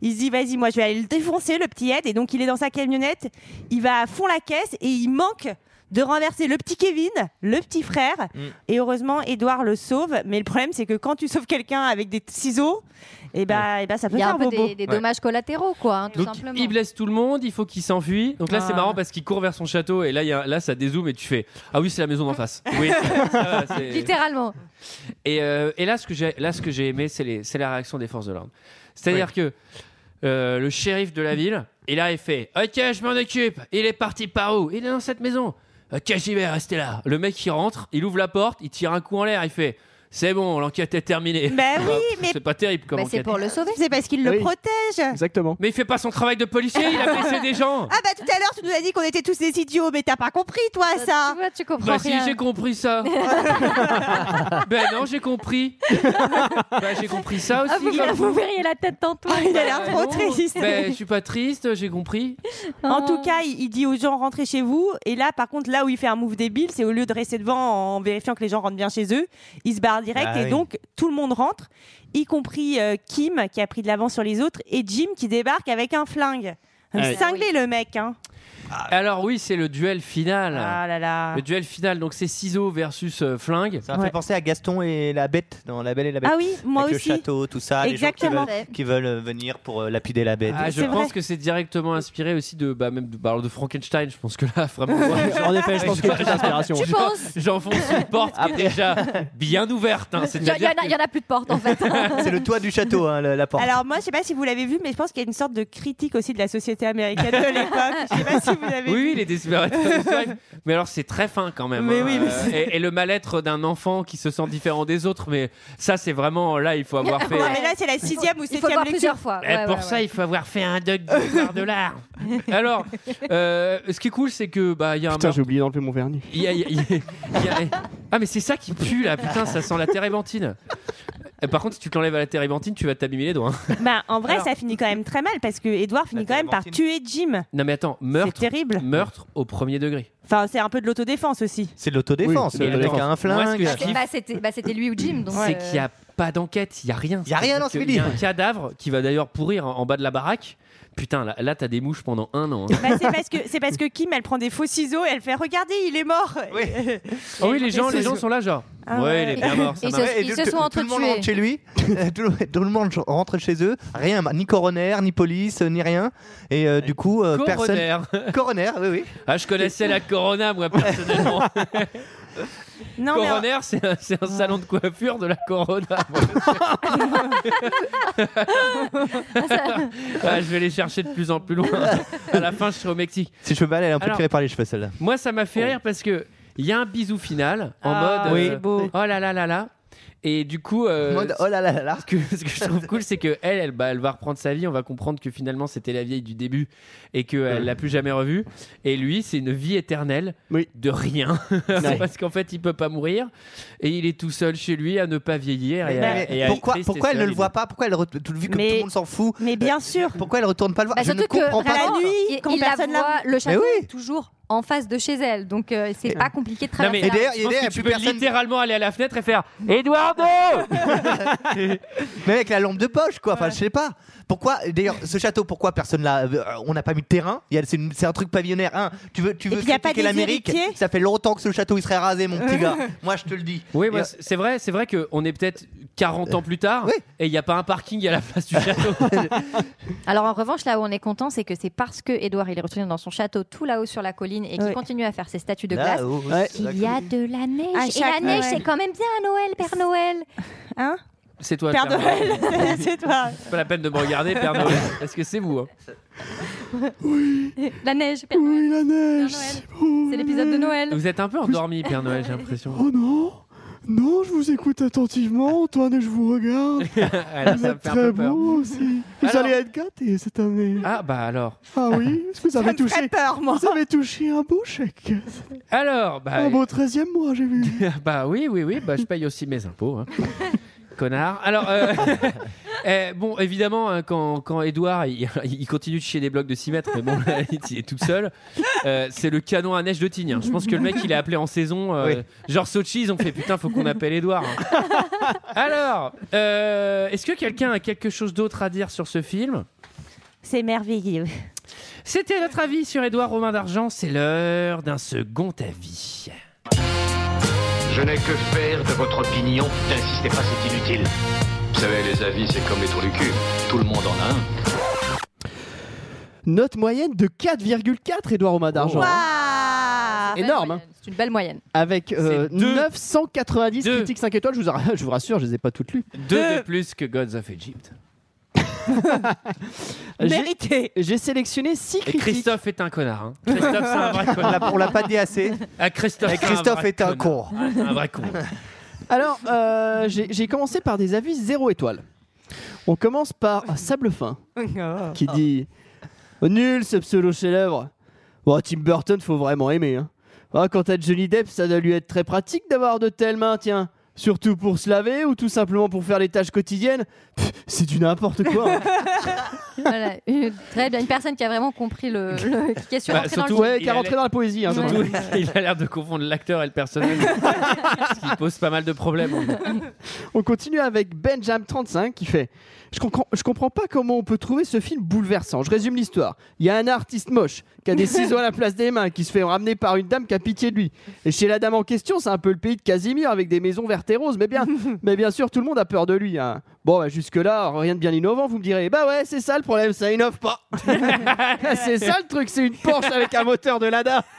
Il se dit, vas-y, moi, je vais aller le défoncer, le petit Ed. Et donc, il est dans sa camionnette. Il va à fond la caisse et il manque de renverser le petit Kevin, le petit frère. Et heureusement, Edouard le sauve. Mais le problème, c'est que quand tu sauves quelqu'un avec des ciseaux, et ben, et ben, ça peut Il y a faire un peu bobo. des, des dommages collatéraux, quoi, hein, tout Donc simplement. il blesse tout le monde, il faut qu'il s'enfuit. Donc là c'est Ah. marrant parce qu'il court vers son château et là, il y a, là ça dézoome et tu fais ah oui c'est la maison d'en face. Oui. ça va, c'est- Littéralement. Et, euh, et là, ce que j'ai, là, ce que j'ai aimé, c'est, les, c'est la réaction des forces de l'ordre. C'est-à-dire que euh, le shérif de la ville, il a fait Ok, je m'en occupe. Il est parti par où? Il est dans cette maison. Ok, j'y vais, restez là. Le mec, il rentre, il ouvre la porte, il tire un coup en l'air, il fait C'est bon, l'enquête est terminée. Ben oui, Ah, mais- C'est pas terrible comme Bah, c'est enquête. pour le sauver. C'est parce qu'il le Oui. protège. Exactement. Mais il fait pas son travail de policier, il a blessé des gens. Ah bah tout à l'heure tu nous as dit qu'on était tous des idiots mais t'as pas compris toi ça Tu vois, tu comprends Bah si, rien. j'ai compris ça. ben non, j'ai compris. bah j'ai compris ça aussi. Ah, vous, comme vous verriez la tête d'Antoine. Il a l'air Bah, trop non. triste. Ben, je suis pas triste, j'ai compris. En tout cas, il, il dit aux gens rentrez chez vous. Et là, par contre, là où il fait un move débile, c'est au lieu de rester devant en vérifiant que les gens rentrent bien chez eux, il se barre direct Ah et oui. donc tout le monde rentre, y compris euh, Kim qui a pris de l'avance sur les autres et Jim qui débarque avec un flingue. Un Ouais. cinglé le mec. Hein. Alors oui, c'est le duel final. Ah là là. Le duel final, donc c'est ciseaux versus euh, flingue. Ça m'a Ouais. fait penser à Gaston et la bête dans La Belle et la Bête. Ah oui, moi Avec aussi. le château, tout ça, Exactement. les gens qui veulent, qui veulent, euh, venir pour euh, lapider la bête. Ah, je C'est pense vrai. que c'est directement inspiré aussi de, bah, même de, bah, de Frankenstein. Je pense que là, vraiment. En effet, je pense qu'il y a plus d'inspiration. Tu penses J'enfonce une porte qui est déjà bien ouverte. hein. Il y, en C'est-à-dire a- il y en a plus de porte en fait. C'est le toit du château, hein, le- la porte. Alors moi, je sais pas si vous l'avez vu, mais je pense qu'il y a une sorte de critique aussi de la société américaine de l'époque. Je sais pas si vous l'avez Oui, les Desperate Housewives. Mais alors, c'est très fin quand même. Mais hein. oui, mais Euh, et, et le mal-être d'un enfant qui se sent différent des autres. Mais ça, c'est vraiment là, il faut avoir fait. Non, mais là, c'est la sixième ou Il faut le septième lecture. plusieurs fois. Eh, Ouais, pour ouais, ça, ouais. il faut avoir fait un d'histoire de l'art. Alors, euh, ce qui est cool, c'est que bah il y a un Putain, j'ai oublié d'enlever mon vernis. Il y a- il y a- il y a- il y a- Ah mais c'est ça qui pue là, putain, ça sent la térébenthine. Euh, Par contre, si tu te l'enlèves à la térébenthine, tu vas t'abîmer les doigts. hein. Bah, en vrai, Alors- ça finit quand même très mal parce que Edouard finit quand même par tuer Jim. Non mais attends, C'est meurtre, terrible. meurtre au premier degré. Enfin, c'est un peu de l'autodéfense aussi. C'est de l'autodéfense. Oui, c'est de le mec a un Moi, ce que flingue. je Bah, kiffe, bah, c'était bah, c'était lui ou Jim. donc, c'est euh, qu'il n'y a pas d'enquête, il y a rien. Il y a rien dans ce qu'il y a un cadavre qui va d'ailleurs pourrir en, en bas de la baraque. Putain, là, là t'as des mouches pendant un an. hein. Bah, c'est parce que c'est parce que Kim, elle prend des faux ciseaux et elle fait regardez, il est mort. Oui. Oh oui, les gens, les gens sont là genre. Ah ouais, ouais. il est bien mort. Ça Ils se- Ouais, et ils tout- se sont tout le monde entretués. rentre chez lui, tout, le- tout le monde rentre chez eux, rien, ni coroner, ni police, ni rien. Et euh, du coup, euh, personne. Coroner. Coroner, oui, oui. Ah, je connaissais la Corona, moi, personnellement. Non, mais Coroner, c'est un, c'est un salon de coiffure de la Corona. Ah, je vais les chercher de plus en plus loin. À la fin, je serai au Mexique. Si je peux mal, elle est un peu Alors- tirée par les cheveux, celle-là. Moi, ça m'a fait rire parce que il y a un bisou final en Ah, mode. c'est euh, beau. Oh là là là là. Et du coup, euh, mode, oh là là là là. ce, que, ce que je trouve cool, c'est que elle, elle, bah, elle va reprendre sa vie. On va comprendre que finalement, c'était la vieille du début et qu'elle l'a plus jamais revue. Et lui, c'est une vie éternelle Oui. de rien. Ouais. parce qu'en fait, il peut pas mourir et il est tout seul chez lui à ne pas vieillir. Et, à- Mais et à être pourquoi triste et pourquoi elle ne le voit pas? Pourquoi elle re- tout- vu que Mais- tout le monde s'en fout mais bien sûr. Pourquoi elle retourne pas le voir? Bah, Je ne surtout que comprends pas. la nuit, il, quand il la personne la voit, le château oui. toujours. En face de chez elle. Donc euh, c'est pas compliqué de Non, mais, traverser. la d'ailleurs, rue. je pense d'ailleurs, que tu plus peux personne- littéralement aller à la fenêtre et faire Eduardo Mais avec la lampe de poche, quoi. Enfin, je sais pas. Pourquoi, d'ailleurs, ce château, pourquoi personne l'a. euh, On n'a pas mis de terrain? Il y a- C'est une- c'est un truc pavillonnaire. Hein, tu veux, tu veux puis, y a pas critiquer des l'Amérique? héritiers? Ça fait longtemps que ce château il serait rasé, mon petit gars. Moi, je te le dis. Oui, moi, euh, c'est vrai, c'est vrai qu'on est peut-être 40 ans plus tard Oui. et il n'y a pas un parking à la place du château. Alors en revanche, là où on est content, c'est que c'est parce que Édouard il est retourné dans son château tout là-haut sur la colline et qu'il Ouais. continue à faire ses statues de glace. Il y a de la neige. Et chaque la neige, Noël. c'est quand même bien à Noël, Père Noël. Hein? C'est toi, Père Père Noël, Noël. c'est toi. C'est pas la peine de me regarder, Père Noël. Est-ce que c'est vous hein La neige, Père Noël. Oui, la neige. Père Noël. c'est bon. C'est l'épisode de Noël. Vous êtes un peu endormi, Père Noël, j'ai l'impression. Oh non Non, je vous écoute attentivement, Antoine, et je vous regarde. Ah, là, vous ça me êtes fait très beau aussi. Vous Alors- allez être gâtés cette année. Ah, Ah, bah alors. oui, est-ce que vous avez Ça me ferait touché peur, moi. Vous avez touché un beau chèque. Alors, bah, Un beau 13 e mois, j'ai vu. bah oui, oui, oui, bah, je paye aussi mes impôts. hein. Connard. Alors, euh, eh, bon, évidemment, hein, quand, quand Edouard il, il continue de chier des blocs de 6 mètres, mais bon, là, il est tout seul, euh, c'est le canon à neige de Tignes. hein. Je pense que le mec, il a appelé en saison, euh, genre Sochi, ils ont fait putain, faut qu'on appelle Edouard. hein. Alors, euh, est-ce que quelqu'un a quelque chose d'autre à dire sur ce film? C'est merveilleux. C'était notre avis sur Édouard Romain d'Argent. C'est l'heure d'un second avis. Je n'ai que faire de votre opinion. N'insistez pas, c'est inutile. Vous savez, les avis, c'est comme les trous du cul. Tout le monde en a un. Note moyenne de 4,4 Edouard Romain d'argent. Waouh Belle Énorme, moyenne. C'est une belle moyenne. Avec euh, C'est deux. 990 Deux. critiques 5 étoiles, je vous, ra- je vous rassure, je les ai pas toutes lues. Deux de plus que Gods of Egypt. J'ai- Mérité. J'ai sélectionné 6 Et critiques. Christophe est un connard. hein. Christophe, c'est un vrai on connard. l'a- on l'a pas dit assez. Ah, Christophe, Et c'est Christophe vrai est un connard. con. Un vrai con. Alors, euh, j'ai j'ai commencé par des avis 0 étoile. On commence par Sable Fin, qui dit Nul ce pseudo chef-d'œuvre. Bon, Tim Burton, faut vraiment aimer. Hein. Ah, quant à Johnny Depp, ça doit lui être très pratique d'avoir de telles mains, tiens. Surtout pour se laver ou tout simplement pour faire les tâches quotidiennes? C'est du n'importe quoi. hein. Voilà, une- très bien. Une personne qui a vraiment compris le, le- qui est sur Bah, rentré dans le surtout, ouais, il qui a a rentré l'air- dans la poésie. Hein, Surtout, il a l'air de confondre l'acteur et le personnage. ce qui pose pas mal de problèmes. On continue avec Benjamin 35 qui fait je comprends, je comprends pas comment on peut trouver ce film bouleversant. Je résume l'histoire. Il y a un artiste moche qui a des ciseaux à la place des mains, qui se fait ramener par une dame qui a pitié de lui. Et chez la dame en question, c'est un peu le pays de Casimir avec des maisons vertes et roses. Mais bien, mais bien sûr, tout le monde a peur de lui. hein. Bon, bah, jusque-là, rien de bien innovant, vous me direz. Bah ouais, c'est ça le problème, ça innove pas. c'est ça le truc, c'est une Porsche avec un moteur de Lada.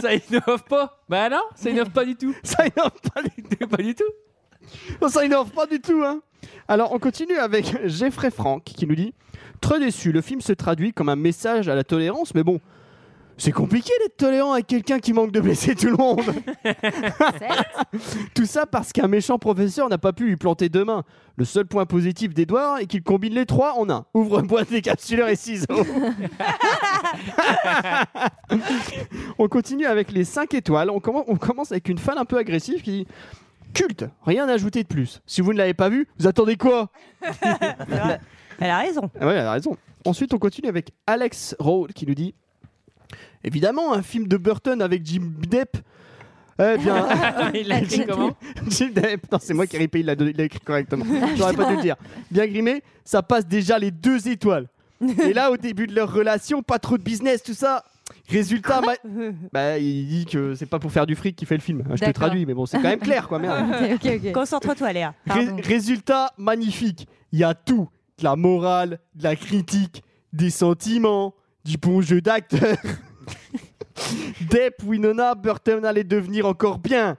Ça innove pas Bah non, ça innove pas du tout. Ça innove pas du tout. Pas du tout. Non, ça innove pas du tout, hein. Alors, on continue avec Jeffrey Frank qui nous dit Très déçu, le film se traduit comme un message à la tolérance, mais bon, c'est compliqué d'être tolérant avec quelqu'un qui manque de blesser tout le monde. tout ça parce qu'un méchant professeur n'a pas pu lui planter deux mains. Le seul point positif d'Edouard est qu'il combine les trois en un ouvre-boîte, décapsuleur et ciseaux. on continue avec les 5 étoiles. On commence, on commence avec une fan un peu agressive qui dit Culte, rien à ajouter de plus. Si vous ne l'avez pas vu, vous attendez quoi? Elle a raison. Ouais, elle a raison. Ensuite, on continue avec Alex Rowe qui nous dit Évidemment, un film de Burton avec Jim Depp. Eh bien, Il l'a écrit comment Jim Depp, non, c'est moi qui ai répété, il l'a il l'a écrit correctement. J'aurais pas dû le dire. Bien grimé, ça passe déjà les deux étoiles. Et là, au début de leur relation, pas trop de business, tout ça. Résultat, ma- bah, il dit que c'est pas pour faire du fric qu'il fait le film. Je te D'accord. traduis, mais bon, c'est quand même clair, quoi, merde. Ok, ok. Concentre-toi, Léa. Ré- Pardon. résultat magnifique. Il y a tout. De la morale, de la critique, des sentiments, du bon jeu d'acteur. Depp, Winona, Burton allait devenir encore bien.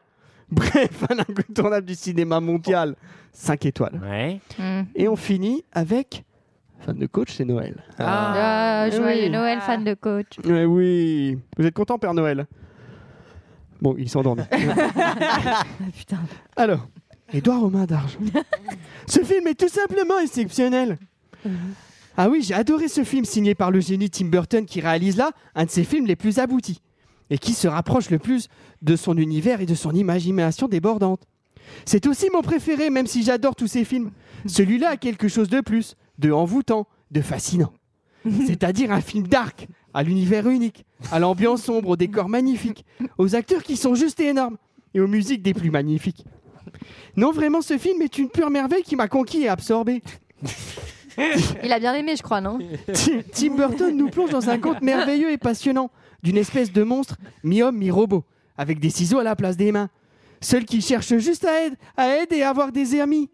Bref, un incontournable du cinéma mondial. 5 étoiles. Ouais. Hmm. Et on finit avec... Fan de coach, c'est Noël. Ah, joyeux oui. Noël, fan de coach. Ouais, oui. Vous êtes content, Père Noël? Bon, il s'endormi. Putain. Alors, Édouard Romain d'Argent. ce film est tout simplement exceptionnel. Ah oui, j'ai adoré ce film signé par le génie Tim Burton qui réalise là un de ses films les plus aboutis et qui se rapproche le plus de son univers et de son imagination débordante. C'est aussi mon préféré, même si j'adore tous ces films. Celui-là a quelque chose de plus, de envoûtant, de fascinant. C'est-à-dire un film dark, à l'univers unique, à l'ambiance sombre, au décor magnifique, aux acteurs qui sont juste énormes et aux musiques des plus magnifiques. Non, vraiment, ce film est une pure merveille qui m'a conquis et absorbé. Il a bien aimé, je crois, non Tim Burton nous plonge dans un conte merveilleux et passionnant d'une espèce de monstre mi-homme, mi-robot, avec des ciseaux à la place des mains. Seul qui cherche juste à aider, à aider et à avoir des amis.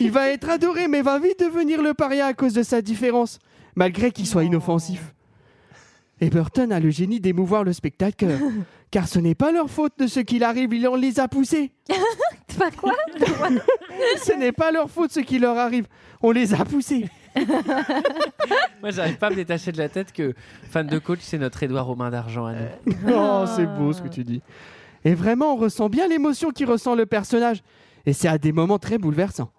Il va être adoré, mais va vite devenir le paria à cause de sa différence, malgré qu'il soit inoffensif. Et Burton a le génie d'émouvoir le spectateur, car ce n'est pas leur faute de ce qu'il arrive, il en les a poussés. Pas quoi? Ce n'est pas leur faute ce qui leur arrive, on les a poussés. Moi, j'arrive pas à me détacher de la tête que fan de coach, c'est notre Édouard aux mains d'argent à nous. Oh, c'est beau ce que tu dis. Et vraiment, on ressent bien l'émotion qui ressent le personnage. Et c'est à des moments très bouleversants.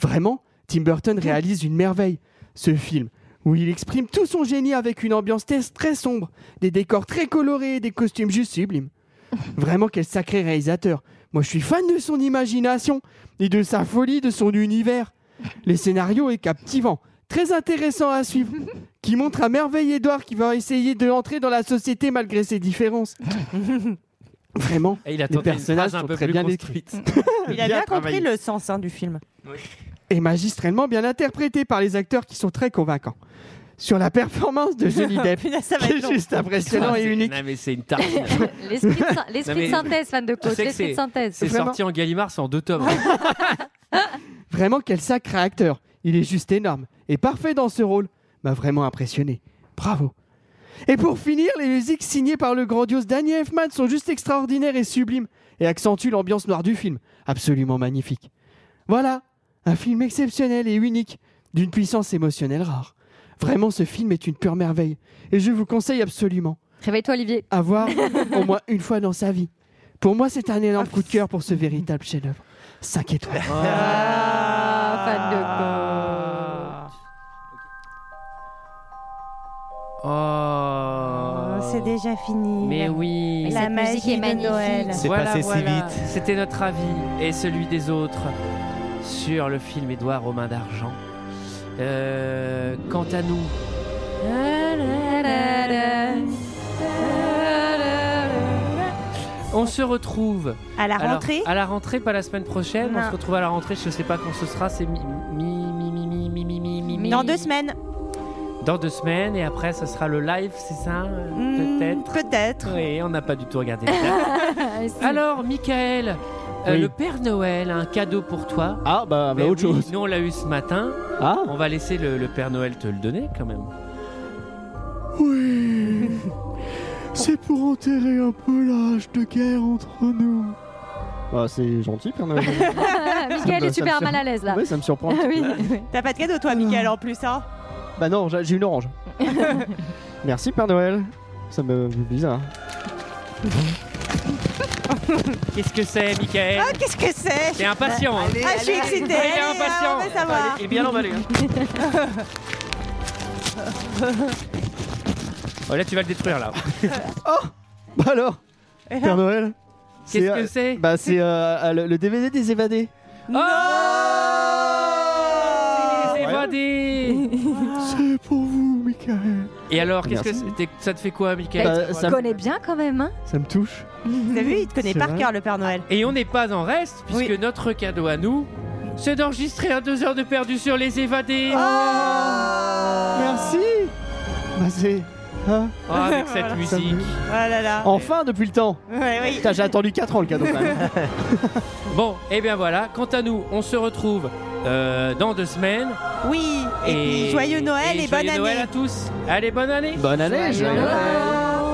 Vraiment, Tim Burton réalise une merveille. Ce film, où il exprime tout son génie avec une ambiance très, très sombre, des décors très colorés et des costumes juste sublimes. Vraiment, quel sacré réalisateur. Moi, je suis fan de son imagination et de sa folie, de son univers. Les scénarios est captivant, très intéressant à suivre, qui montre à merveille Edouard qui va essayer de entrer dans la société malgré ses différences. Vraiment, Et il a les personnages un sont peu très plus bien écrits. construite. Il a bien compris le sens hein, du film. Et magistralement bien interprété par les acteurs qui sont très convaincants. Sur la performance de Johnny Depp, Punaise, ça va qui être est long. juste impressionnant et unique. Non, mais c'est une tartine. L'esprit de, syn- l'esprit Non, mais- de synthèse, fan de coach. sais que L'esprit de c'est- synthèse. C'est Vraiment. sorti en Gallimard, c'est en deux tomes. Vraiment, quel sacré acteur. Il est juste énorme et parfait dans ce rôle. M'a vraiment impressionné. Bravo. Et pour finir, les musiques signées par le grandiose Danny Elfman sont juste extraordinaires et sublimes et accentuent l'ambiance noire du film. Absolument magnifique. Voilà, un film exceptionnel et unique, d'une puissance émotionnelle rare. Vraiment, ce film est une pure merveille et je vous conseille absolument Réveille-toi, Olivier. à voir au moins une fois dans sa vie. Pour moi, c'est un énorme coup de cœur pour ce véritable chef-d'œuvre. 5 étoiles. Ah, fan de coach. Oh. C'est déjà fini. Mais oui. La musique est magnifique. C'est Voilà, passé si vite. C'était notre avis et celui des autres sur le film Édouard aux mains d'argent. Euh, quant à nous, on se retrouve À la alors, rentrée à la rentrée, pas la semaine prochaine. On se retrouve à la rentrée. Je sais pas quand ce sera. C'est mi, mi, mi, mi, mi, mi, mi, mi, Dans deux semaines. Dans deux semaines et après, ce sera le live, c'est ça? Hmm, Peut-être. Peut-être. Oui, on n'a pas du tout regardé. dates. Alors, Michael, euh, Oui. le Père Noël a un cadeau pour toi. Ah, bah, Mais autre oui, chose. Nous, on l'a eu ce matin. Ah, On va laisser le, le Père Noël te le donner quand même. oui. C'est pour enterrer un peu l'âge de guerre entre nous. Bah, c'est gentil, Père Noël. Michael est super mal à l'aise là. Oui, ça me surprend. un Ah petit oui. peu. T'as pas de cadeau, toi, Michael, en plus, hein? Bah non, j'ai j'ai une orange. Merci, Père Noël. Ça me fait bizarre. Qu'est-ce que c'est, Michael Ah, qu'est-ce que c'est T'es impatient, hein Ah, je suis excitée. Il est Allez, impatient. on va savoir. Il est bien emballé. hein. Oh, là, tu vas le détruire, là. Bah alors, Père Noël Qu'est-ce c'est, que euh, c'est Bah c'est euh, euh, le, le DVD des évadés. Oh Les évadés C'est pour vous, Michael. Et alors, qu'est-ce que ça te fait quoi, Michael Bah, Tu ça, connais bien quand même. Hein ça me touche. Avez vu, il te connaît C'est par vrai cœur, le Père Noël. Et on n'est pas en reste, puisque notre cadeau à nous, c'est d'enregistrer un deux heures de perdu sur les évadés. Merci. Bah c'est. hein, Oh, avec cette Voilà. musique. Oh là là. enfin depuis le temps. Ouais, oui. Putain, j'ai attendu 4 ans le cadeau quand même. Bon, et bien voilà. Quant à nous, on se retrouve euh, dans deux semaines. Oui. Et, puis, joyeux Noël et, bonne joyeux année. Noël à tous. Allez, bonne année. Bonne année, Joyeux joyeux Noël.